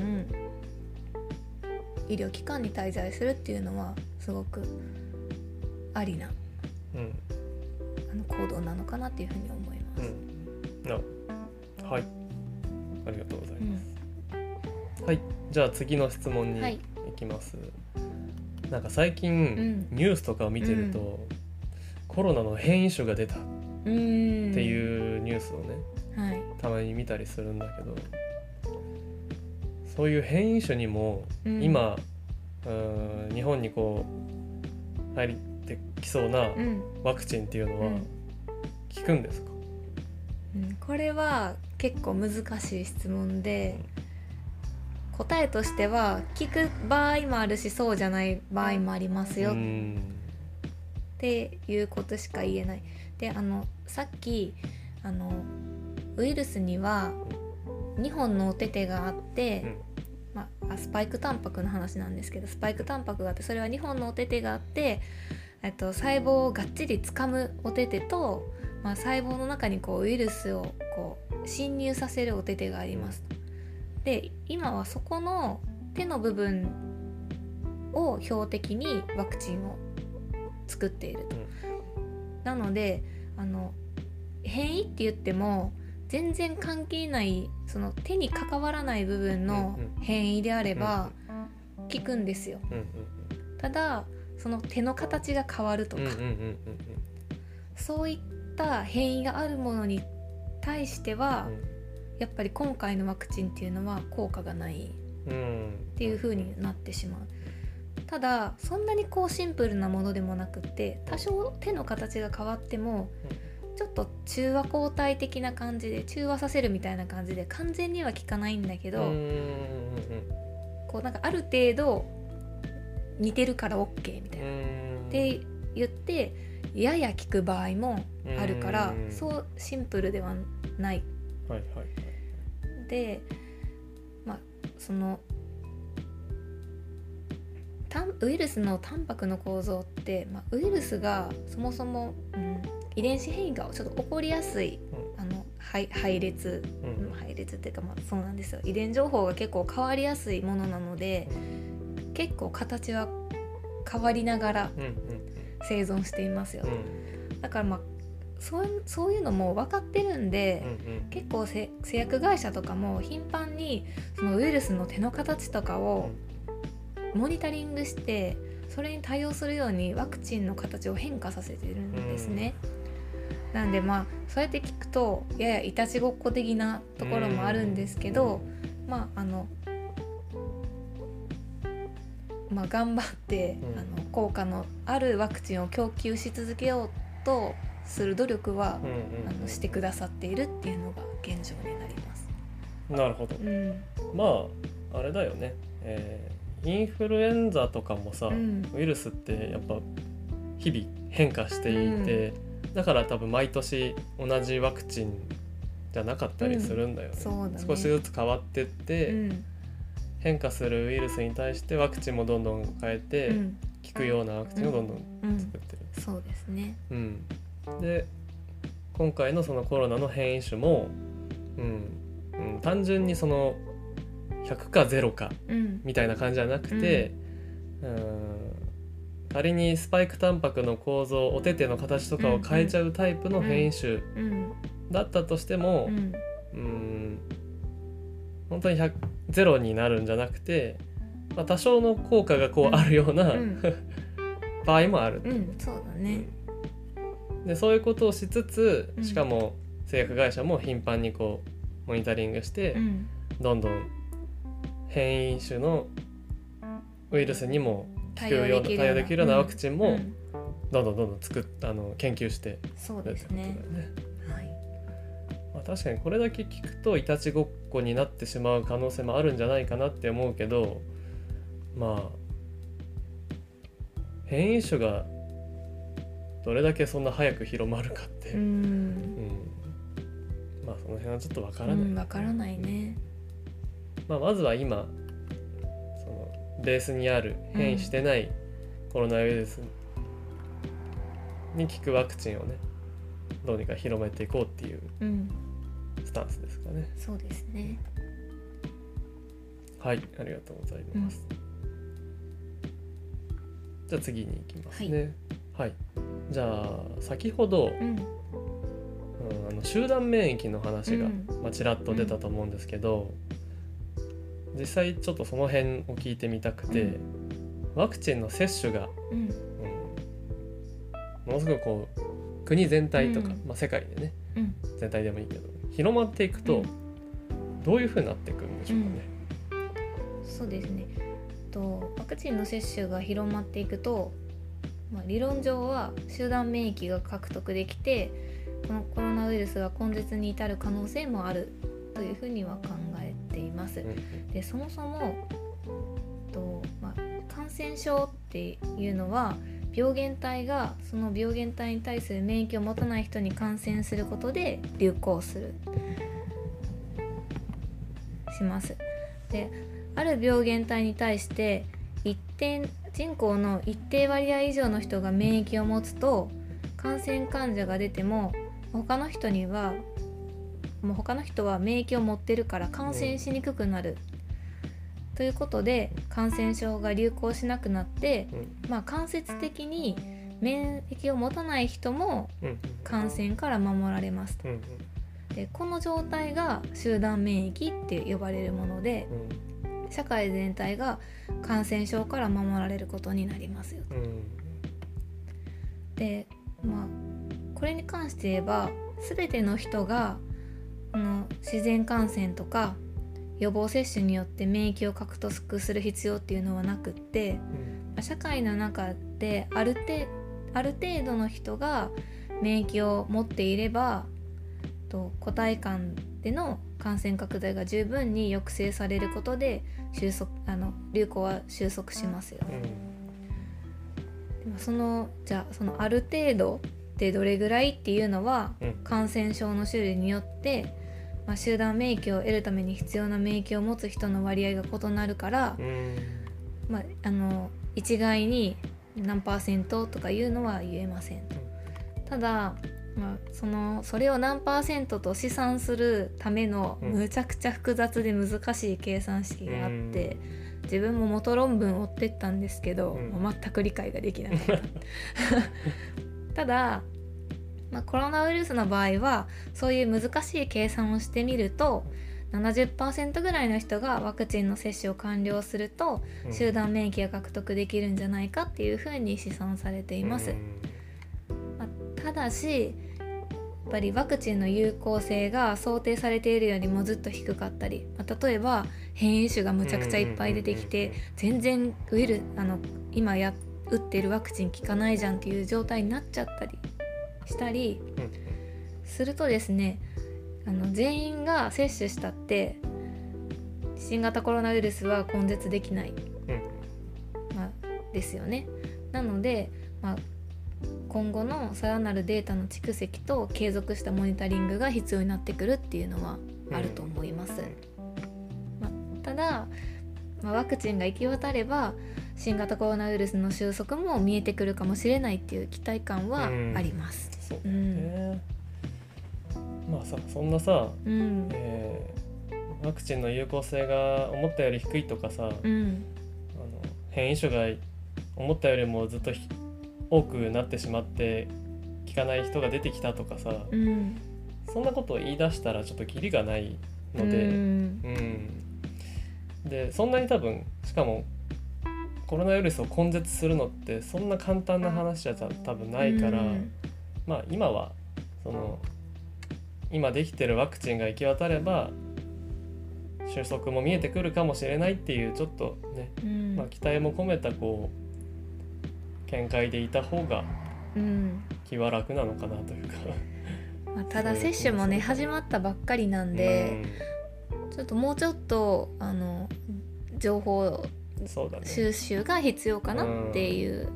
医療機関に滞在するっていうのはすごくありなうん。あの行動なのかなっていうふうに思います。うん。なはい。ありがとうございうん。ます、はい。じゃあ次の質問にはい。行きます、なんか最近、ん。ニュースとかを見てると、コロナの変異種が出たっうん。ていうニュースをね、はい。たまに見たりするんだけどそういう変異種にもうん。今、うん日本にこう入ってきそうなうん。ワクチンっていうのはうん。効くんですか、うん。これは結構難しい質問で答えとしては聞く場合もあるしそうじゃない場合もありますよっうん。ていうことしか言えない。であのさっきあのウイルスには2本のお手手があって、うんまあ、スパイクタンパクの話なんですけどスパイクタンパクがあってそれは2本のお手手があって、えっと、細胞をがっちり掴むお手手と、まあ、細胞の中にこうウイルスをこう侵入させるお手手があります。で今はそこの手の部分を標的にワクチンを作っていると。なのであの変異って言っても全然関係ないその手に関わらない部分のうん変異であれば効くんですよ。ただその手の形が変わるとか、そういった変異があるものに対しては、やっぱり今回のワクチンっていうのは効果がないっていう風になってしまう。ただそんなにこうシンプルなものでもなくって多少手の形が変わってもちょっと中和抗体的な感じで中和させるみたいな感じで完全には効かないんだけど、こうなんかある程度似てるから OK みたいな。うん。って言ってやや効く場合もあるからうん。そうシンプルではない。はいはいはい。でまあそのウイルスのタンパクの構造って、まあ、ウイルスがそもそも、うん、遺伝子変異がちょっと起こりやすい、あの配配列、うん。うん配列っていうかまあそうなんですよ。遺伝情報が結構変わりやすいものなので結構形は変わりながらうんうん。生存していますよ、うん。だからまあそういうそういうのも分かってるんで、うんうん。結構せ製薬会社とかも頻繁にそのウイルスの手の形とかをモニタリングしてそれに対応するようにワクチンの形を変化させてるんですね。なんでまあそうやって聞くとややいたちごっこ的なところもあるんですけど、まああのまあ頑張って、うん。あの効果のあるワクチンを供給し続けようとする努力は、うんうん。あのしてくださっているっていうのが現状になります。なるほど。うん、まああれだよね、えーインフルエンザとかもさ、うん。ウイルスってやっぱ日々変化していて、だから多分毎年同じワクチンじゃなかったりするんだよね,、そうだね。少しずつ変わってって、うん。変化するウイルスに対してワクチンもどんどん変えて、うん。効くようなワクチンをどんどんうん。作ってる。そうですね。うん。で今回のそのコロナの変異種も、うん。うん、単純にその100か0かうん。みたいな感じじゃなくて、うん、仮にスパイクタンパクの構造お手手の形とかを変えちゃうタイプの変異種うん。だったとしてもう、ん。うん、本当に100ゼロになるんじゃなくて、まあ、多少の効果がこうんうあるような、うん。場合もある。うんそうだね。でそういうことをしつつうん。しかも製薬会社も頻繁にこうモニタリングして、うん。どんどん変異種のウイルスにも効くような対応できるような。ワクチンもうん。どんどんどんどん作っあの研究してそうですね。ね。はい。まあ、確かにこれだけ聞くといたちごっこになってしまう可能性もあるんじゃないかなって思うけどまあ変異種がどれだけそんな早く広まるかって、ううん。んまあその辺はちょっとわかうらない、んわからないねまあ、まずは今そのベースにある変異してないコロナウイルスに効くワクチンをねどうにか広めていこうっていううんスタンスですかね。そうですねはい、ありがとうございます。じゃあ次に行きますね。はい。じゃあ先ほど、うんうんあの集団免疫の話が、うんまあ、ちらっと出たと思うんですけど、実際ちょっとその辺を聞いてみたくて、うん。ワクチンの接種が、うん。うんものすごくこう国全体とか、うん。まあ、世界でねうん。全体でもいいけど広まっていくと、うん。どういうふうになっていくんでしょうかね。そうですね。とワクチンの接種が広まっていくと、まあ、理論上は集団免疫が獲得できてこのコロナウイルスが根絶に至る可能性もあるというふうには考えています。うんでそもそもと、まあ、感染症っていうのは病原体がその病原体に対する免疫を持たない人に感染することで流行するします。である病原体に対して一定人口の一定割合以上の人が免疫を持つと感染患者が出ても他の人にはもう他の人は免疫を持ってるから感染しにくくなる、ということで感染症が流行しなくなって、うん。まあ、間接的に免疫を持たない人もうん。感染から守られますと。うんうん。でこの状態が集団免疫って呼ばれるものでうん。社会全体が感染症から守られることになりますようん。でまあこれに関して言えば全ての人がこの自然感染とか予防接種によって免疫を獲得する必要っていうのはなくってうん。まあ社会の中である程ある程度の人が免疫を持っていればと個体間での感染拡大が十分に抑制されることで収束あの流行は収束しますよ。うん。でもそのじゃあそのある程度ってどれぐらいっていうのはうん。感染症の種類によって、まあ、集団免疫を得るために必要な免疫を持つ人の割合が異なるから、うん。まあ、あの一概に何パーセントとかいうのは言えませんと。ただ、まあ、そのそれを何パーセントと試算するためのうん。むちゃくちゃ複雑で難しい計算式があって、自分も元論文を追ってったんですけど、うん。全く理解ができなかった。ただ、まあ、コロナウイルスの場合はそういう難しい計算をしてみると70%ぐらいの人がワクチンの接種を完了するとうん。集団免疫が獲得できるんじゃないかっていうふうに試算されています。まあただしやっぱりワクチンの有効性が想定されているよりもずっと低かったり、まあ例えば変異種がむちゃくちゃいっぱい出てきて全然ウイルあの今や打ってるワクチン効かないじゃんっていう状態になっちゃったりしたりするとですねあの全員が接種したって新型コロナウイルスは根絶できない、うんまあ、ですよね。なので、まあ、今後のさらなるデータの蓄積と継続したモニタリングが必要になってくるっていうのはあると思います。まあ、ただ、まあ、ワクチンが行き渡れば新型コロナウイルスの収束も見えてくるかもしれないっていう期待感はあります。そうだよね、まあさそんなさ、うん、えーワクチンの有効性が思ったより低いとかさ、あのうん、変異種が思ったよりもずっとひ多くなってしまって効かない人が出てきたとかさ、うん、そんなことを言い出したらちょっとキリがないので、うん。うん。でそんなに多分しかもコロナウイルスを根絶するのってそんな簡単な話じゃた多分ないから、うん。まあ今はその今できてるワクチンが行き渡れば収束も見えてくるかもしれないっていうちょっとね、うん。まあ、期待も込めたこう見解でいた方がうん。気は楽なのかなというか。まあ、ただ接種もね始まったばっかりなんで、ちょっともうちょっとあの情報うんそうだね。収集が必要かなっていう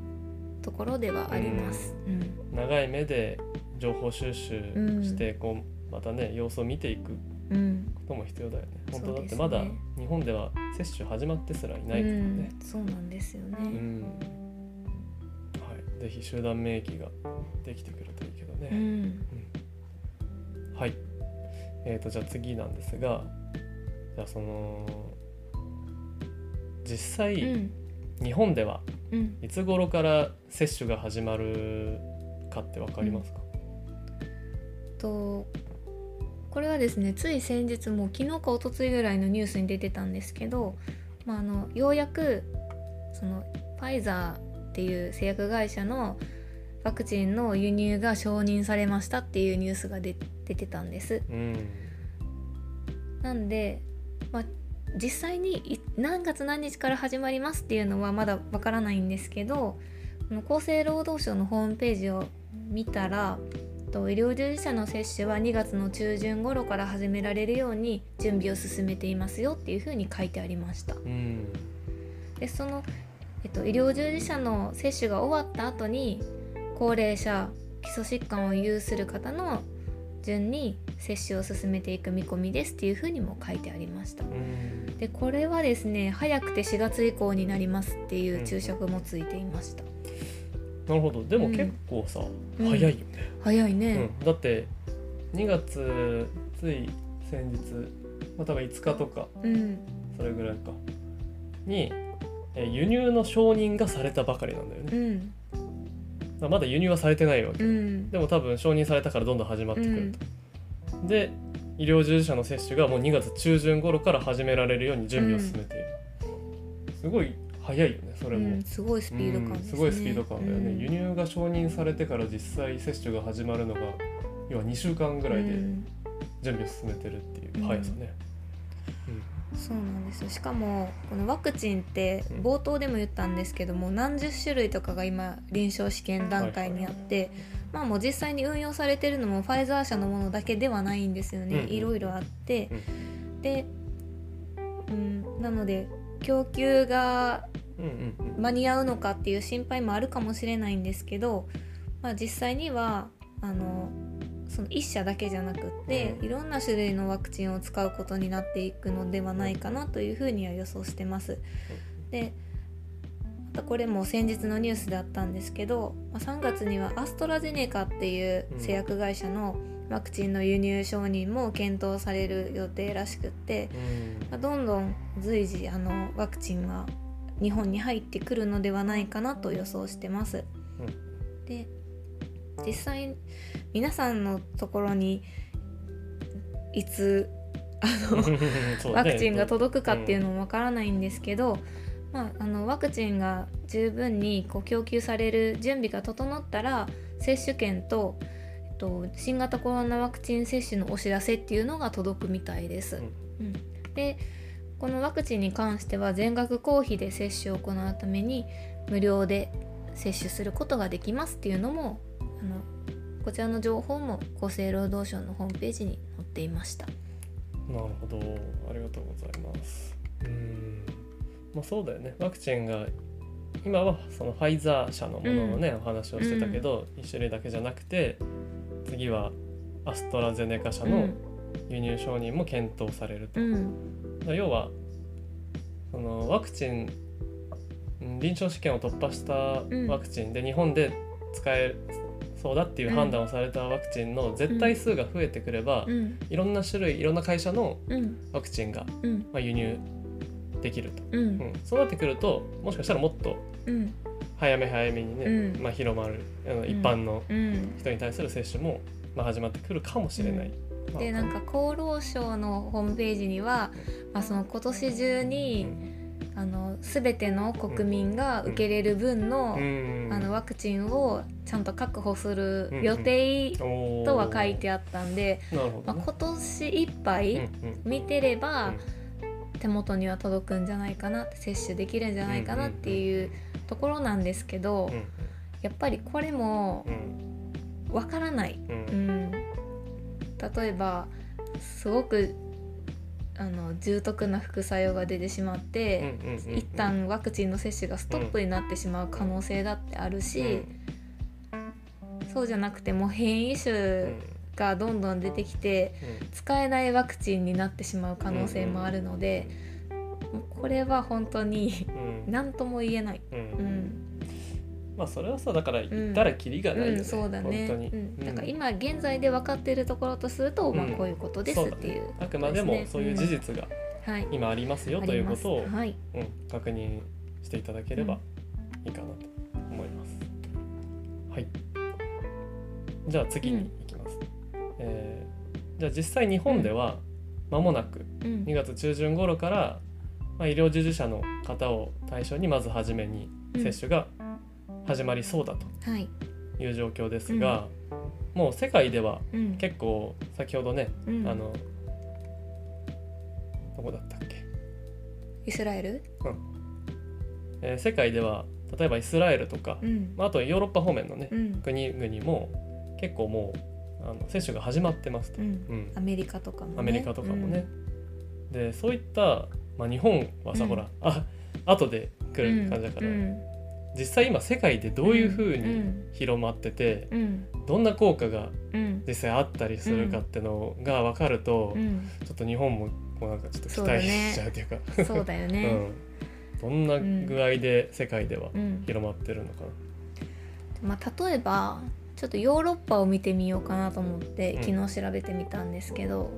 ところではあります。うん。長い目で情報収集してこうまたね様子を見ていくうん。ことも必要だよね。本当だってまだ日本では接種始まってすらいないからね。うん、そうなんですよね。うん、はい、ぜひ集団免疫ができてくるといいけどね、うん。はい。えー、とじゃあ次なんですがじゃあその実際、うん。日本ではうん。いつ頃から接種が始まるかってわかりますか、とこれはですねつい先日もう昨日か一昨日ぐらいのニュースに出てたんですけど、まあ、あのようやくそのファイザーっていう製薬会社のワクチンの輸入が承認されましたっていうニュースが出出てたんです。うん。なんで、まあ、実際にい何月何日から始まりますっていうのはまだわからないんですけど厚生労働省のホームページを見たらと医療従事者の接種は2月の中旬頃から始められるように準備を進めていますよっていうふうに書いてありました。うんでその、えっと、医療従事者の接種が終わった後に高齢者基礎疾患を有する方の順に接種を進めていく見込みですっていうふうにも書いてありました。うん。でこれはですね早くて4月以降になりますっていう注釈もついていました、なるほど。でもうん。結構さ、うん。早いよね、早いね、うん、だって2月つい先日、まあ、多分5日とかうん。それぐらいか。にえー輸入の承認がされたばかりなんだよねうんだからまだ輸入はされてないわけ、うん。でも多分承認されたからどんどん始まってくると、で医療従事者の接種がもう2月中旬頃から始められるように準備を進めている、すごい早いよねそれも、うんすごいスピード感ね、うんすごいスピード感だよね、うん。輸入が承認されてから実際接種が始まるのが要は2週間ぐらいでうん。準備を進めてるっていう速さね、そうなんですよ。しかもこのワクチンってうん冒頭でも言ったんですけども何十種類とかが今臨床試験段階にあって、まあもう実際に運用されてるのもファイザー社のものだけではないんですよね、うんうんいろいろあって。う、で、うん、なので供給が間に合うのかっていう心配もあるかもしれないんですけど、まあ、実際にはあのその1社だけじゃなくって、うんいろんな種類のワクチンを使うことになっていくのではないかなというふうには予想してます。でまたこれも先日のニュースであったんですけど、まあ、3月にはアストラゼネカっていう製薬会社のワクチンの輸入承認も検討される予定らしくって、まあどんどん随時あのワクチンは日本に入ってくるのではないかなと予想してます。で実際皆さんのところにいつあの ワクチンが届くかっていうのもわからないんですけど、まあ、あのワクチンが十分にこう供給される準備が整ったら接種券と、えっと、新型コロナワクチン接種のお知らせっていうのが届くみたいです。うん。でこのワクチンに関しては全額公費で接種を行うために無料で接種することができますっていうのもあのこちらの情報も厚生労働省のホームページに載っていました。なるほど。ありがとうございます。うん。まあそうだよね。ワクチンが今はそのファイザー社のもののね、お話をしてたけど、1種類だけじゃなくて次はアストラゼネカ社の輸入承認も検討されると、うん。要はそのワクチンうん臨床試験を突破したワクチンで日本で使えそうだっていう判断をされたワクチンの絶対数が増えてくれば、うん。いろんな種類いろんな会社のうん。ワクチンが、うん。まあ、輸入できると、うん。うん、そうなってくるともしかしたらもっとうん。早め早めにね、うん。まあ、広まる一般のうん。人に対する接種も、まあ、始まってくるかもしれない。まあでなんか厚労省のホームページには、まあ、その今年中にあの全ての国民が受けれる分の,、うんあのワクチンをちゃんと確保する予定ととは書いてあったんで、まあ、ね今年いっぱい見てれば、うん手元には届くんじゃないかな接種できるんじゃないかなっていうところなんですけど、うん。やっぱりこれもうん。わからない、うん。うん、例えばすごくあの重篤な副作用が出てしまって、うんうんうんうん。一旦ワクチンの接種がストップになってしまう可能性だってあるし、そうじゃなくてもう変異うん種がどんどん出てきて使えないワクチンになってしまう可能性もあるので、もうこれは本当にうん。何とも言えない。うん。うんまあそれはさだから言ったらキリがないよね、うん、そうだね。本当に、うん、だから今現在で分かっているところとすると、まあうんこういうことですっていう。あくまでもそういう事実がはい。今ありますよということをはい。うん、確認していただければいいかなと思います。はい。じゃあ次に行きます。えーじゃあ実際日本では間もなくうん。2月中旬頃から、まあ、医療従事者の方を対象にまず初めに接種が始まりそうだはい。という状況ですが、もう世界ではうん。結構先ほどね、うん。あのどこだったっけ？イスラエル？えー世界では例えばイスラエルとか、うん。まあ、あとヨーロッパ方面のね、うん。国々も結構もうあの接種が始まってますと、うん。うん。アメリカとかもね。アメリカとかもね。でそういった、まあ、日本はさ、うん。ほらあ後で来る感じだから、実際今世界でどういうふううにん。広まってて、うん。どんな効果がうん。実際あったりするかってのが分かると、うん。ちょっと日本もこうなんかちょっと期待しちゃうというか。うんそうだよね。うん、どんな具合で世界ではうん。広まってるのかな。まあ例えばちょっとヨーロッパを見てみようかなと思ってうん。昨日調べてみたんですけど、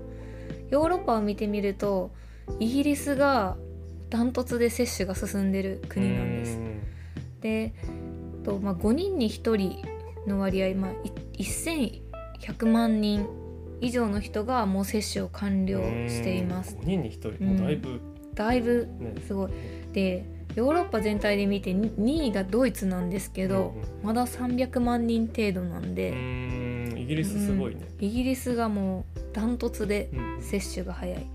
ヨーロッパを見てみるとイギリスがダントツで接種が進んでる国なんです。でと、まあ、5人に1人の割合、まあ、い1100万人以上の人がもう接種を完了しています。5人に1人、もうだいぶだいぶね、すごい。でヨーロッパ全体で見て2位がドイツなんですけど、まだ300万人程度なんうで、んうんイギリスすごいね。イギリスがもうダントツでうん。接種が早い。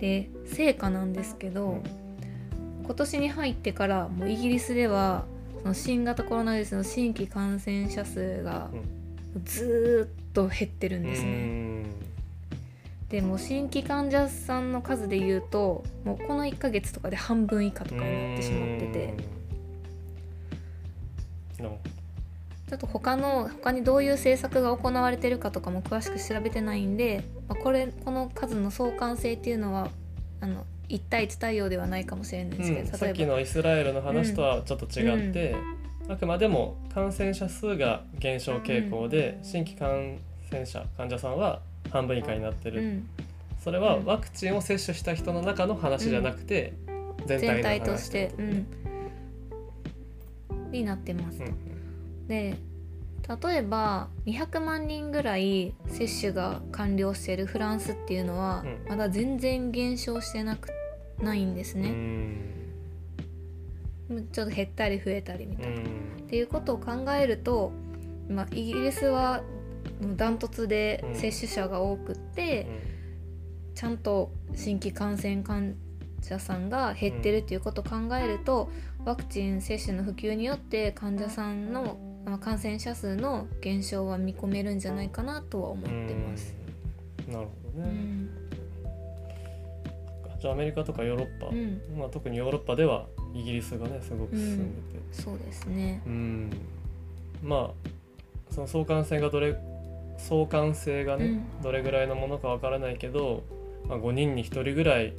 で成果なんですけど、今年に入ってからもうイギリスではその新型コロナウイルスの新規感染者数がずーっと減ってるんですうね。ん。でもう新規患者さんの数で言うともうこの1ヶ月とかで半分以下とかになってしまってて。ちょっと他の他にどういう政策が行われてるかとかも詳しく調べてないんで、まあ、これこの数の相関性っていうのはあの1対1対応ではないかもしれないんですけど、どうんさっきのイスラエルの話とはちょっと違って、あくまでも感染者数が減少傾向で、新規感染者患者さんは半分以下になってる、うん、それはうん。ワクチンを接種した人の中の話じゃなくて、全体全体として、うん、になってます。うん。で例えば200万人ぐらい接種が完了しているフランスっていうのは、うん。まだ全然減少してなくないんですうん。ね、ちょっと減ったり増えたりみたいな。うん。っていうことを考えると、まあ、イギリスはダントツで接種者が多くって、ちゃんと新規感染患者さんが減ってるっていうことを考えると、ワクチン接種の普及によって患者さんのまあ感染者数の減少は見込めるんじゃないかなとは思ってます。うん。なるほうどね、んじゃあアメリカとかヨーロッパ、うん。まあ、特にヨーロッパではイギリスがねすごく進んでて、そうですね。うん。まあその相関性がどれ相関性がね、うん。どれぐらいのものかわからないけど、まあ、5人に1人ぐらい、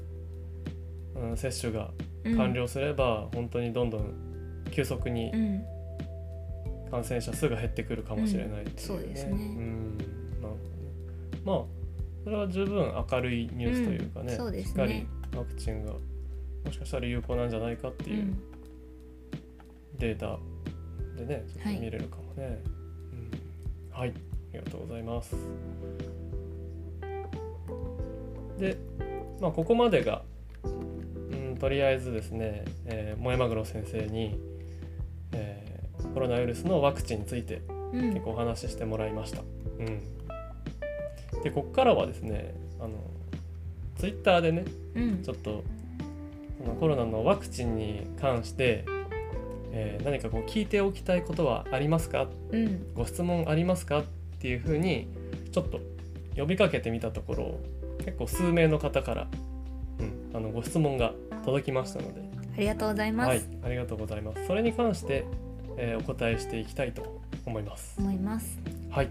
うん、接種がうん。完了すれば、本当にどんどん急速にうん。感染者数が減ってくるかもしれないっていうね。うん。そうですね。うん。なるほどねまあそれは十分明るいニュースというかね,、うんねしっかりワクチンがもしかしたら有効なんじゃないかっていううんデータでねちょっとはい見れるかもね。うんはい、ありがとうございます。で、まあ、ここまでがうんとりあえずですね、えー、萌マグロ先生に、えー、コロナウイルスのワクチンについてうん結構お話ししてもらいました。うん、でここからはですねあのツイッターでねうん。ちょっとコロナのワクチンに関して、えー何かこう聞いておきたいことはありますか？うん。ご質問ありますか？っていうふうにちょっと呼びかけてみたところ結構数名の方から、うん、あのご質問が届きましたので、ありがとうございます、はい、ありがとうございます。それに関して、えーお答えしていきたいと思います。思います。はい。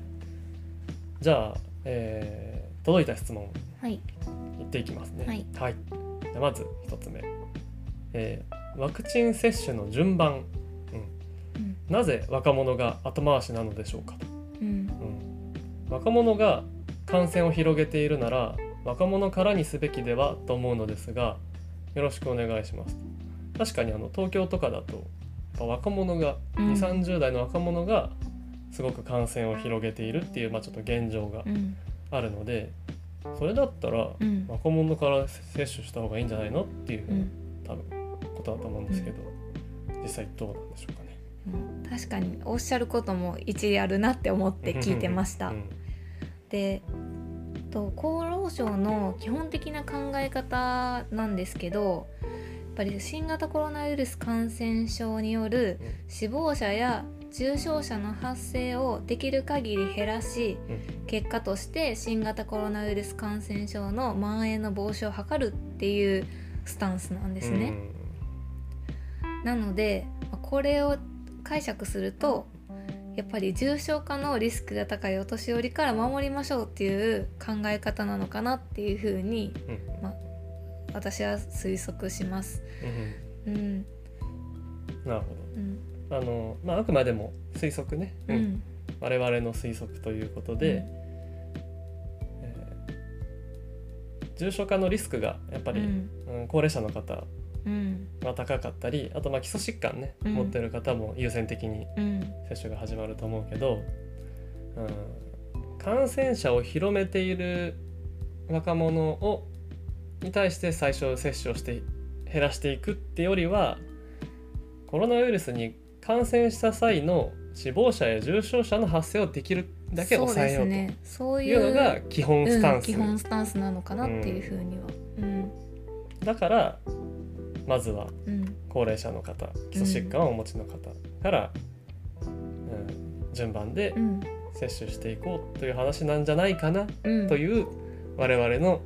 じゃあ、えー届いた質問。はい。いっていきますね。はい。じゃあまず一つ目、えーワクチン接種の順番、うん。うん。なぜ若者が後回しなのでしょうかと。うん。うん。若者が感染を広げているなら若者からにすべきではと思うのですがよろしくお願いします。確かにあの東京とかだと若者が、うん。2 3 0代の若者がすごく感染を広げているっていう、まあ、ちょっと現状がうん。あるのでそれだったらうん。若者から接種した方がいいんじゃないのっていうふうん。多分ことだと思うんですけど、実際どうなんでしょうかね。うん。確かにおっしゃることも一理あるなって思って聞いてました。うん。でと厚労省の基本的な考え方なんですけどやっぱり新型コロナウイルス感染症による死亡者や重症者の発生をできる限り減らしうん結果として新型コロナウイルス感染症の蔓延の防止を図るっていうスタンスなんですね。なのでまあこれを解釈するとやっぱり重症化のリスクが高いお年寄りから守りましょうっていう考え方なのかなっていうふうにうん。うん私は推測します。うん。うん。なるほうん。どあの、まあ、あくまでも推測ね、ううん。ん我々の推測ということで、うん。えー重症化のリスクがやっぱり、うん。うん高齢者の方うん。は高かったりあとまあ基礎疾患ね、うん。持ってる方も優先的にうん。接種が始まると思うけど、うん、感染者を広めている若者をに対して最初接種をして減らしていくってよりはコロナウイルスに感染した際の死亡者や重症者の発生をできるだけ抑えようといううのが基本スタンス、うん基本スタンスなのかなっていうふうには。うん。だからまずはうん。高齢者の方基礎疾患をお持ちの方から、うん順番でうん。接種していこうという話なんじゃないかなうん。という我々の、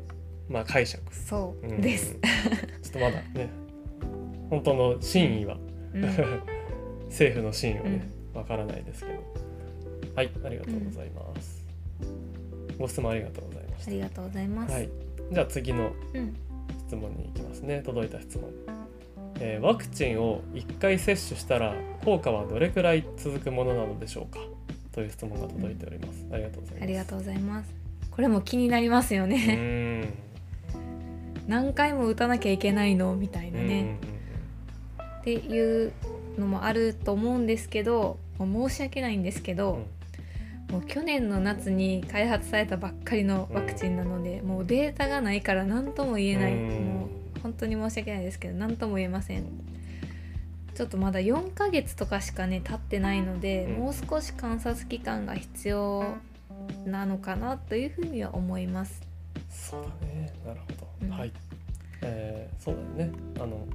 まあ、解釈、そううん。です。ちょっとまだね本当の真意は、うん政府の真意はねわからないですけど。はいありがとうございます、ご質問ありがとうございましありがとうございます。たはい。じゃあ次のうん。質問に行きますね。届いた質問、えーワクチンを1回接種したら効果はどれくらい続くものなのでしょうか？という質問が届いております、ありがとうございます。ありがとうございます。これも気になりますようね。何回も打たなきゃいけないの？みたいなね、っていうのもあると思うんですけど申し訳ないんですけど、もう去年の夏に開発されたばっかりのワクチンなので、もうデータがないから何とも言えない、うん。もう本当に申し訳ないですけど何とも言えません。ちょっとまだ4ヶ月とかしかね経ってないので、うん。もう少し観察期間が必要なのかなというふうには思います。そうだね。なるほど、うん。はい、えーそうだよね。あの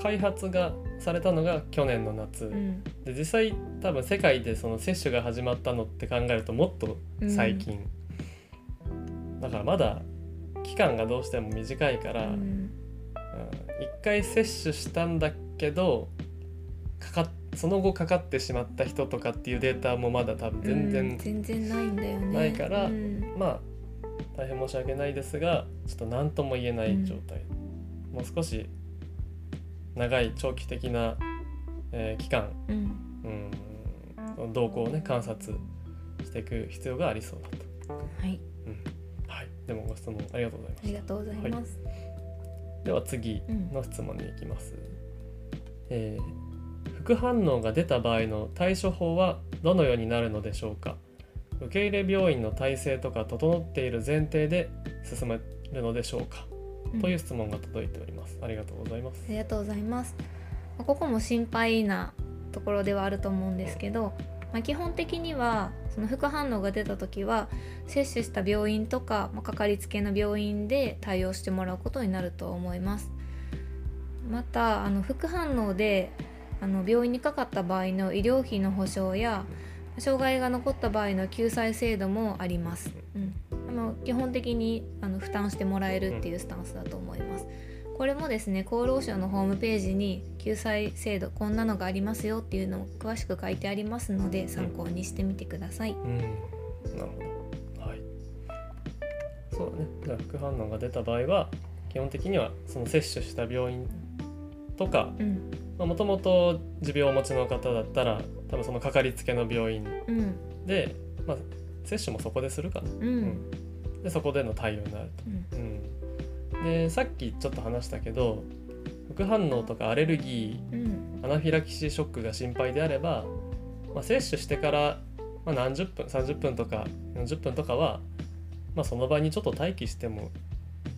開発がされたのが去年の夏、うん。で実際多分世界でその接種が始まったのって考えるともっと最近、だからまだ期間がどうしても短いから、うん。うん一回接種したんだけどかかその後かかってしまった人とかっていうデータもまだ多分全然、うん全然ないんだよね。ないからうん。まあ大変申し訳ないですがちょっと何とも言えない状態、もう少し長い長期的な、えー期間うん。うん動向をね観察していく必要がありそうだと、はい、うん。はい、でもご質問ありがとうございましありがとうございます。たでは次うんの質問に行きます、えー副反応が出た場合の対処法はどのようになるのでしょうか。受け入れ病院の体制とか整っている前提で進めるのでしょうか。うんという質問が届いております。ありがとうございますあ。りがとうございます。まあここも心配なところではあると思うんですけど、まあ、基本的にはその副反応が出た時は接種した病院とか、まあ、かかりつけの病院で対応してもらうことになると思います。またあの副反応であの病院にかかった場合の医療費の保証や障害が残った場合の救済制度もあります。うん、あの基本的にあの負担してもらえるっていうスタンスだと思います。これもですね厚労省のホームページに救済制度こんなのがありますよっていうのを詳しく書いてありますので参考にしてみてください。うん、なるほど。はい。そうだね。じゃあ副反応が出た場合は基本的にはその接種した病院とかうんもともと持病をお持ちの方だったら多分そのかかりつけの病院うんで、まあ、接種もそこでするかな。うんうんでそこでの対応になると。うん。うん、でさっきちょっと話したけど副反応とかアレルギうん。ーアナフィラキシーショックが心配であれば、まあ、接種してから、まあ、何十分30分とか40分とかは、まあ、その場にちょっと待機しても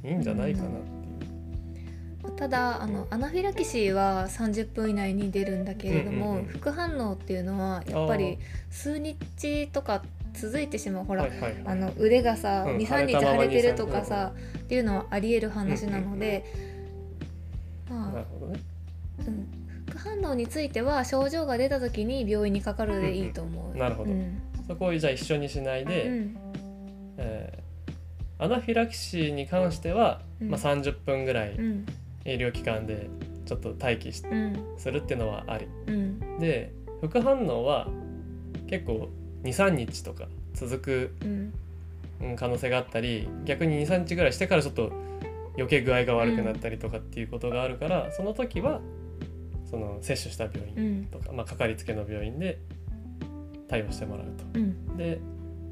いいんじゃないかなっていう。ただあのアナフィラキシーは30分以内に出るんだけれども、うんうんうん。副反応っていうのはやっぱり数日とか続いてしまうほら、はいはいはい。あの腕がさ、うん23日腫れてると2-3かさ、っていうのはありえる話なので、まあなるほどね。うん、副反応については症状が出た時に病院にかかるでいいと思う。うんうんなるほど。うん。そこをじゃあ一緒にしないで、うんえーアナフィラキシーに関しては、うん。まあ、30分ぐらいうん。医療機関でちょっと待機しうん。するっていうのはあり。うん。で副反応は結構23日とか続くうんうん可能性があったり逆に23日ぐらいしてからちょっと余計具合が悪くなったりとかっていうことがあるから、その時はその接種した病う院んとか、まあ、かかりつけの病院で対応してもらうと。うんで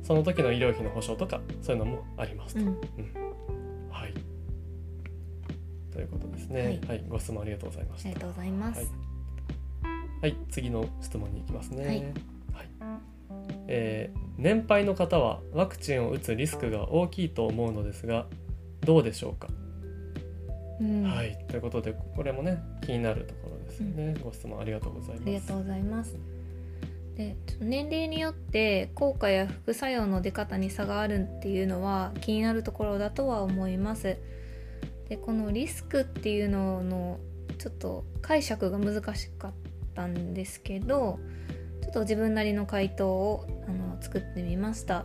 その時の医療費の保証とかそういうのもありますと。うんはいということですね。は、はいいご質問ありがとうございました。ありがとうございます。はいはい、次の質問に行きますね。はいはいえー年配の方はワクチンを打つリスクが大きいと思うのですがどうでしょうか、うん。はい。ということでこれもね気になるところですよね、ご質問ありがとうございます。ありがとうございます。で年齢によって効果や副作用の出方に差があるっていうのは気になるところだとは思います。でこのリスクっていうののちょっと解釈が難しかったんですけどっと自分なりの回答をあの作ってみました。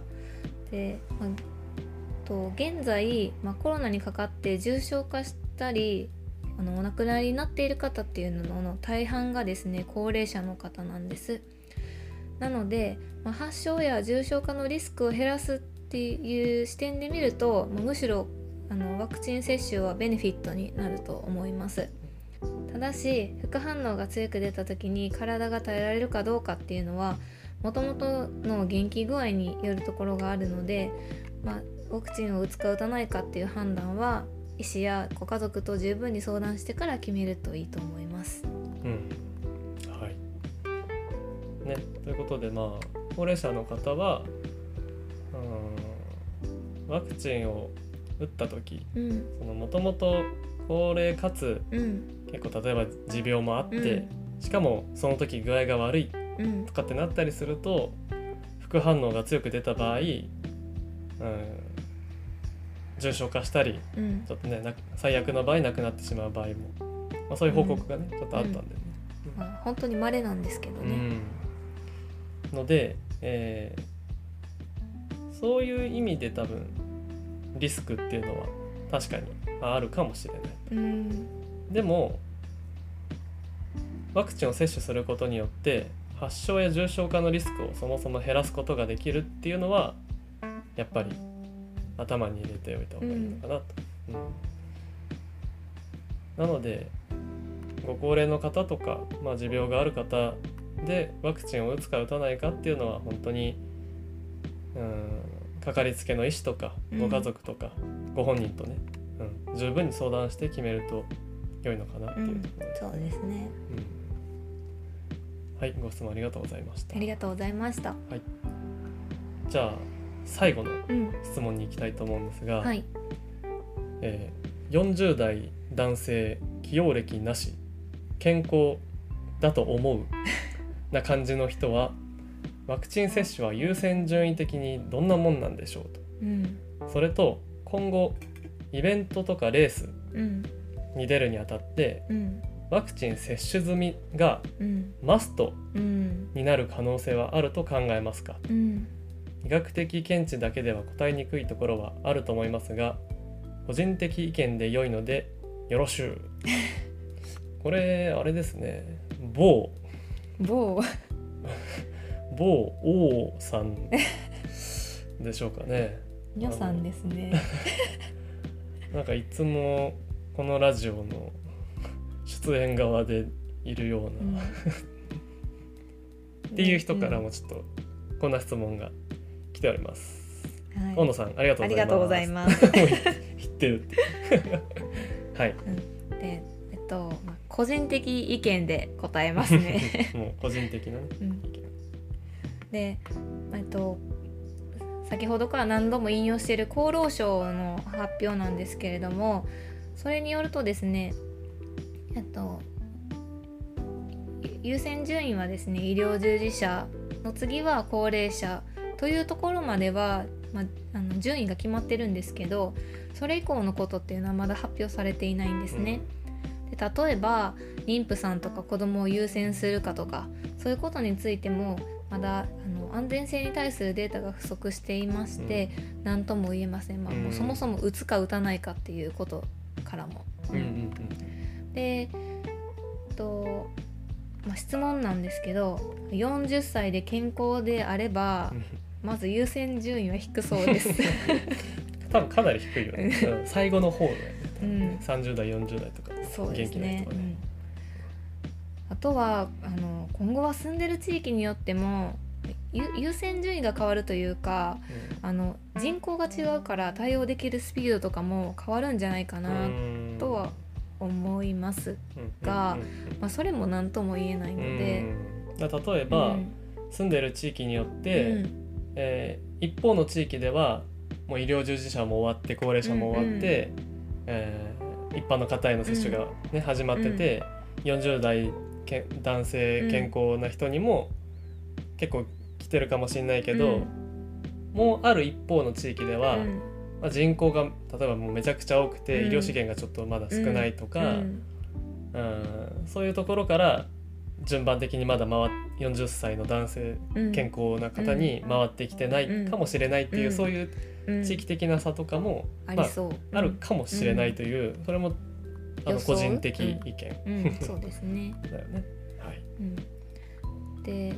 で、まあと現在、まあ、コロナにかかって重症化したりあのお亡くなりになっている方っていうのの大半がですね高齢者の方なんです。なので、まあ、発症や重症化のリスクを減らすっていう視点で見るとまあむしろあのワクチン接種はベネフィットになると思います。ただし副反応が強く出た時に体が耐えられるかどうかっていうのはもともとの元気具合によるところがあるので、まあ、ワクチンを打つか打たないかっていう判断は医師やご家族と十分に相談してから決めるといいと思います。うん。はい。ねということでまあ高齢者の方はうんワクチンを打った時もともと高齢かつうん、結構例えば持病もあって、うん。しかもその時具合が悪いうん。と、かってなったりすると副反応が強く出た場合、うん、重症化したりうん。ちょっとねな最悪の場合亡くなってしまう場合も、まあ、そういう報告がね、ちょっとあったんでね。まあ、本当に稀なんですけどね。うん。ので、えーそういう意味で多分リスクっていうのは確かにあるかもしれない。うん、でもワクチンを接種することによって発症や重症化のリスクをそもそも減らすことができるっていうのはやっぱり頭に入れておいた方がいいのかなと。うん。なのでご高齢の方とか、まあ、持病がある方でワクチンを打つか打たないかっていうのは本当にうんかかりつけの医師とかうん。ご家族とか、ご本人とね、うん、十分に相談して決めると良いのかなっていう。ところです、そうですね。うん。はいご質問ありがとうございました。ありがとうございました。じゃあ最後のうん、質問に行きたいと思うんですが、はい。えー40代男性起用歴なし健康だと思うな感じの人は ワクチン接種は優先順位的にどんなもんなんでしょうと。うん。それと今後イベントとかレースうんに出るにあたってうん。ワクチン接種済みがうん。マストうん。になる可能性はあると考えますか？うん。医学的見地だけでは答えにくいところはあると思いますが個人的意見で良いのでよろしゅう。これあれですね。某。某。某王さんでしょうかね。予算ですね。なんかいつもこのラジオの出演側でいるような、うん っていう人からもちょっとこんな質問が来ております。はい大野さんありがとうございます。ありがとうございます。もう言ってるって。はい。でえっと、まあ、個人的意見で答えますね。もう個人的なね。うんで、えっと、先ほどから何度も引用している厚労省の発表なんですけれどもそれによるとですねえっとゆ優先順位はですね医療従事者の次は高齢者というところまでは、まあ、あの順位が決まってるんですけどそれ以降のことっていうのはまだ発表されていないんですね。で例えば妊婦さんとか子供を優先するかとかそういうことについてもまだあの安全性に対するデータが不足していまして何、とも言えません、まあ、もううんそもそも打つか打たないかっていうことからも。うんうんうん。で、とまあ、質問なんですけど40歳で健康であればまず優先順位は低そうです。多分かなり低いよね。うん最後の方だよね。うん30代40代とかそうです元気なね人はね。うんあとはあの今後は住んでる地域によってもゆ優先順位が変わるというかあの人口が違うから対応できるスピードとかも変わるんじゃないかうんなうん。とは思います、がうんうんうんまあ、それも何とも言えないので。例えば、うん。住んでる地域によって、うん。えー一方の地域ではもう医療従事者も終わって高齢者も終わって、えー一般の方への接種が、ね始まってて、40代け男性健康な人にも結構来てるかもしれないけど、もうある一方の地域では、うん。まあ、人口が例えばもうめちゃくちゃ多くて、うん。医療資源がちょっとまだ少ないとか、うん。うんそういうところから順番的にまだ回っ40歳の男性うん。健康な方に回ってきてないかもしれないっていう、うん。そういううん。地域的な差とかも、まあありそう、あるかもしれないという、それもあの個人的意見。そうですね。だよね。はい、うん、で、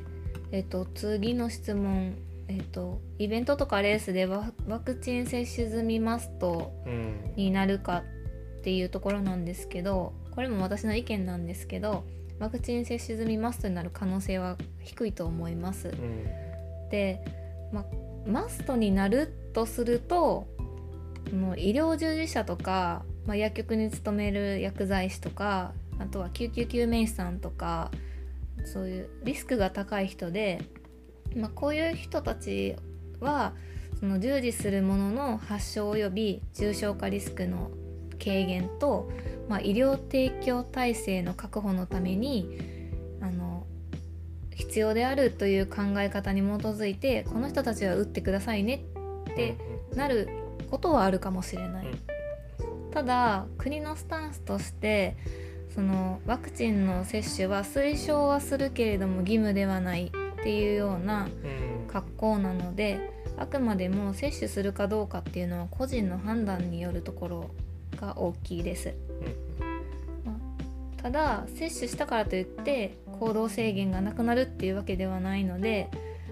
えっと次の質問、えっとイベントとかレースでワワクチン接種済みマストうんになるかっていうところなんですけどこれも私の意見なんですけどワクチン接種済みマストになる可能性は低いと思います。うんで、ま、マストになるとするともう医療従事者とか、まあ、薬局に勤める薬剤師とかあとは救急救命士さんとかそういうリスクが高い人で、まあ、こういう人たちはその従事するものの発症及び重症化リスクの軽減と、まあ、医療提供体制の確保のためにあの必要であるという考え方に基づいてこの人たちは打ってくださいねってなることはあるかもしれない。ただ国のスタンスとしてそのワクチンの接種は推奨はするけれども義務ではないっていうようなうん格好なのであくまでも接種するかどうかっていうのは個人の判断によるところが大きいです。まあただ接種したからといって行動制限がなくなるっていうわけではないので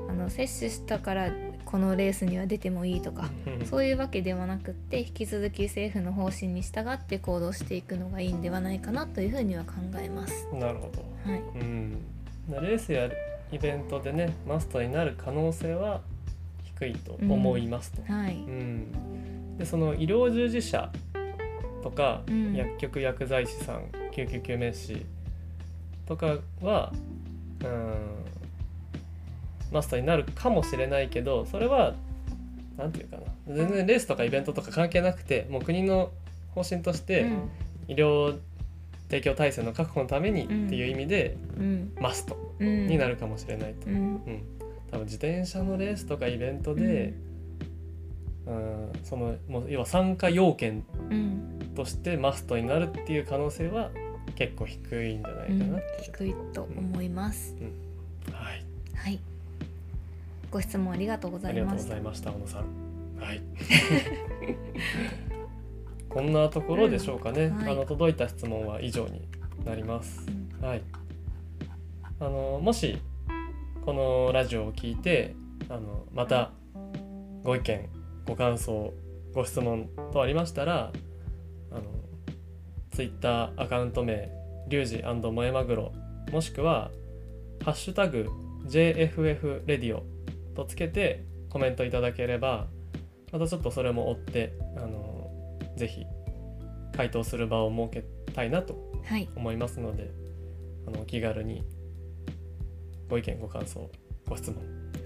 あの接種したからこのレースには出てもいいとかうん。そういうわけではなくって引き続き政府の方針に従って行動していくのがいいんではないかなというふうには考えます。なるほど。はい、うん、レースやイベントでねマストになる可能性は低いと思いますと。はい、うん。でその医療従事者とか、うん。薬局薬剤師さん救急救命士とかはうんマスターになるかもしれないけどそれはなんていうかな。全然レースとかイベントとか関係なくてもう国の方針として、うん。医療提供体制の確保のためにっていう意味で、うん。マストうん。になるかもしれないと、うん。うん。多分自転車のレースとかイベントで、うん、そのもう要は参加要件うん。としてマストになるっていう可能性は結構低いんじゃないかなっていう、低いと思います、はい。はいご質問ありがとうござありがとういましたございました小野さん。はい。こんなところでしょうかね、うん。はい。あの届いた質問は以上になります。はい。あのもしこのラジオを聞いてあのまたご意見ご感想ご質問とありましたらあのツイッターアカウント名リュウジ萌えマグロもしくは「ハッシュタグ #JFF レディオ」とつけてコメントいただければまたちょっとそれも追ってあのぜひ回答する場を設けたいなとはい。思いますのであのお気軽にご意見ご感想ご質問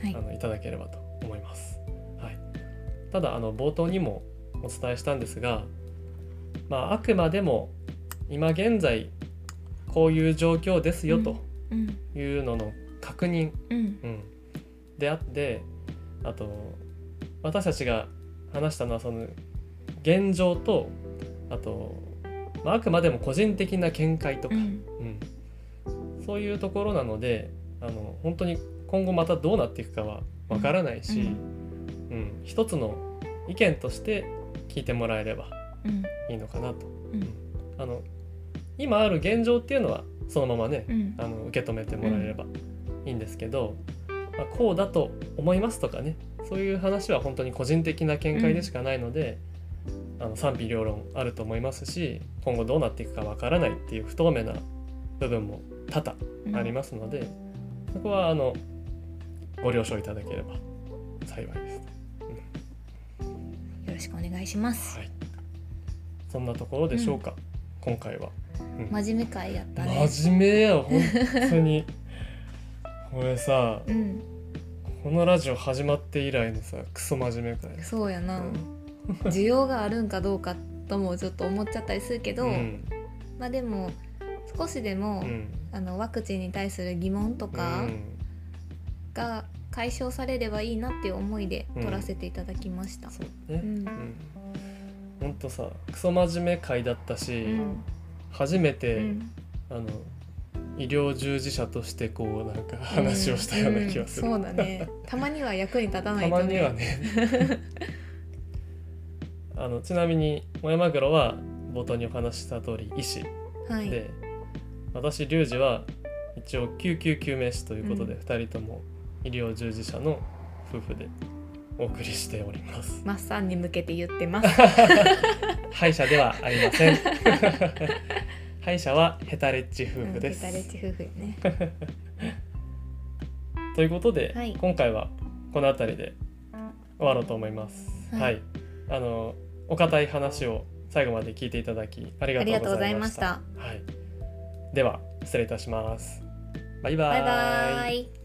はい。あのいただければと思います。はい、ただあの冒頭にもお伝えしたんですが、まあ、あくまでも今現在こういう状況ですよとうん。いうのの確認、うん。うん、であってあと私たちが話したのはその現状とあと、まあ、あくまでも個人的な見解とか、うん。うん、そういうところなのであの本当に今後またどうなっていくかはわからないし、うん。一つの意見として聞いてもらえればうん。いいのかなと。うん。あの今ある現状っていうのはそのままね、うん。あの受け止めてもらえればいいんですけど、まあ、こうだと思いますとかね。そういう話は本当に個人的な見解でしかないので、あの賛否両論あると思いますし今後どうなっていくかわからないっていう不透明な部分も多々うんありますので、そこはあのご了承いただければ幸いです。よろしくお願いします。はい、そんなところでしょうか、今回は。真面目会やったね。真面目や本当に。これさうんこのラジオ始まって以来のさクソ真面目かいそうやな。需要があるんかどうかともちょっと思っちゃったりするけど、うん。まあでも少しでも、うん。あのワクチンに対する疑問とかうん。が解消されればいいなっていう思いでうん。撮らせていただきました。そうん。うん。ほんとさクソ真面目会だったし、うん。初めて、うん。あの医療従事者としてこうなんか話をしたような気がする、うんそうだね。たまには役に立たないとね。たまにはね。あのちなみに小山黒は冒頭にお話しした通り医師。はい。で、私リュウジは一応救急救命士ということで、うん。2人とも医療従事者の夫婦でお送りしております。マッサンに向けて言ってます。歯医者ではありません 歯医者はヘタレッチ夫婦です、うんヘタレッチ夫婦ね。ということで、はい。今回はこの辺りで終わろうと思います。は、はい。いあのお堅い話を最後まで聞いていただきありがとうございとうございましました。た。はい、では失礼いたします。バイババイバイ。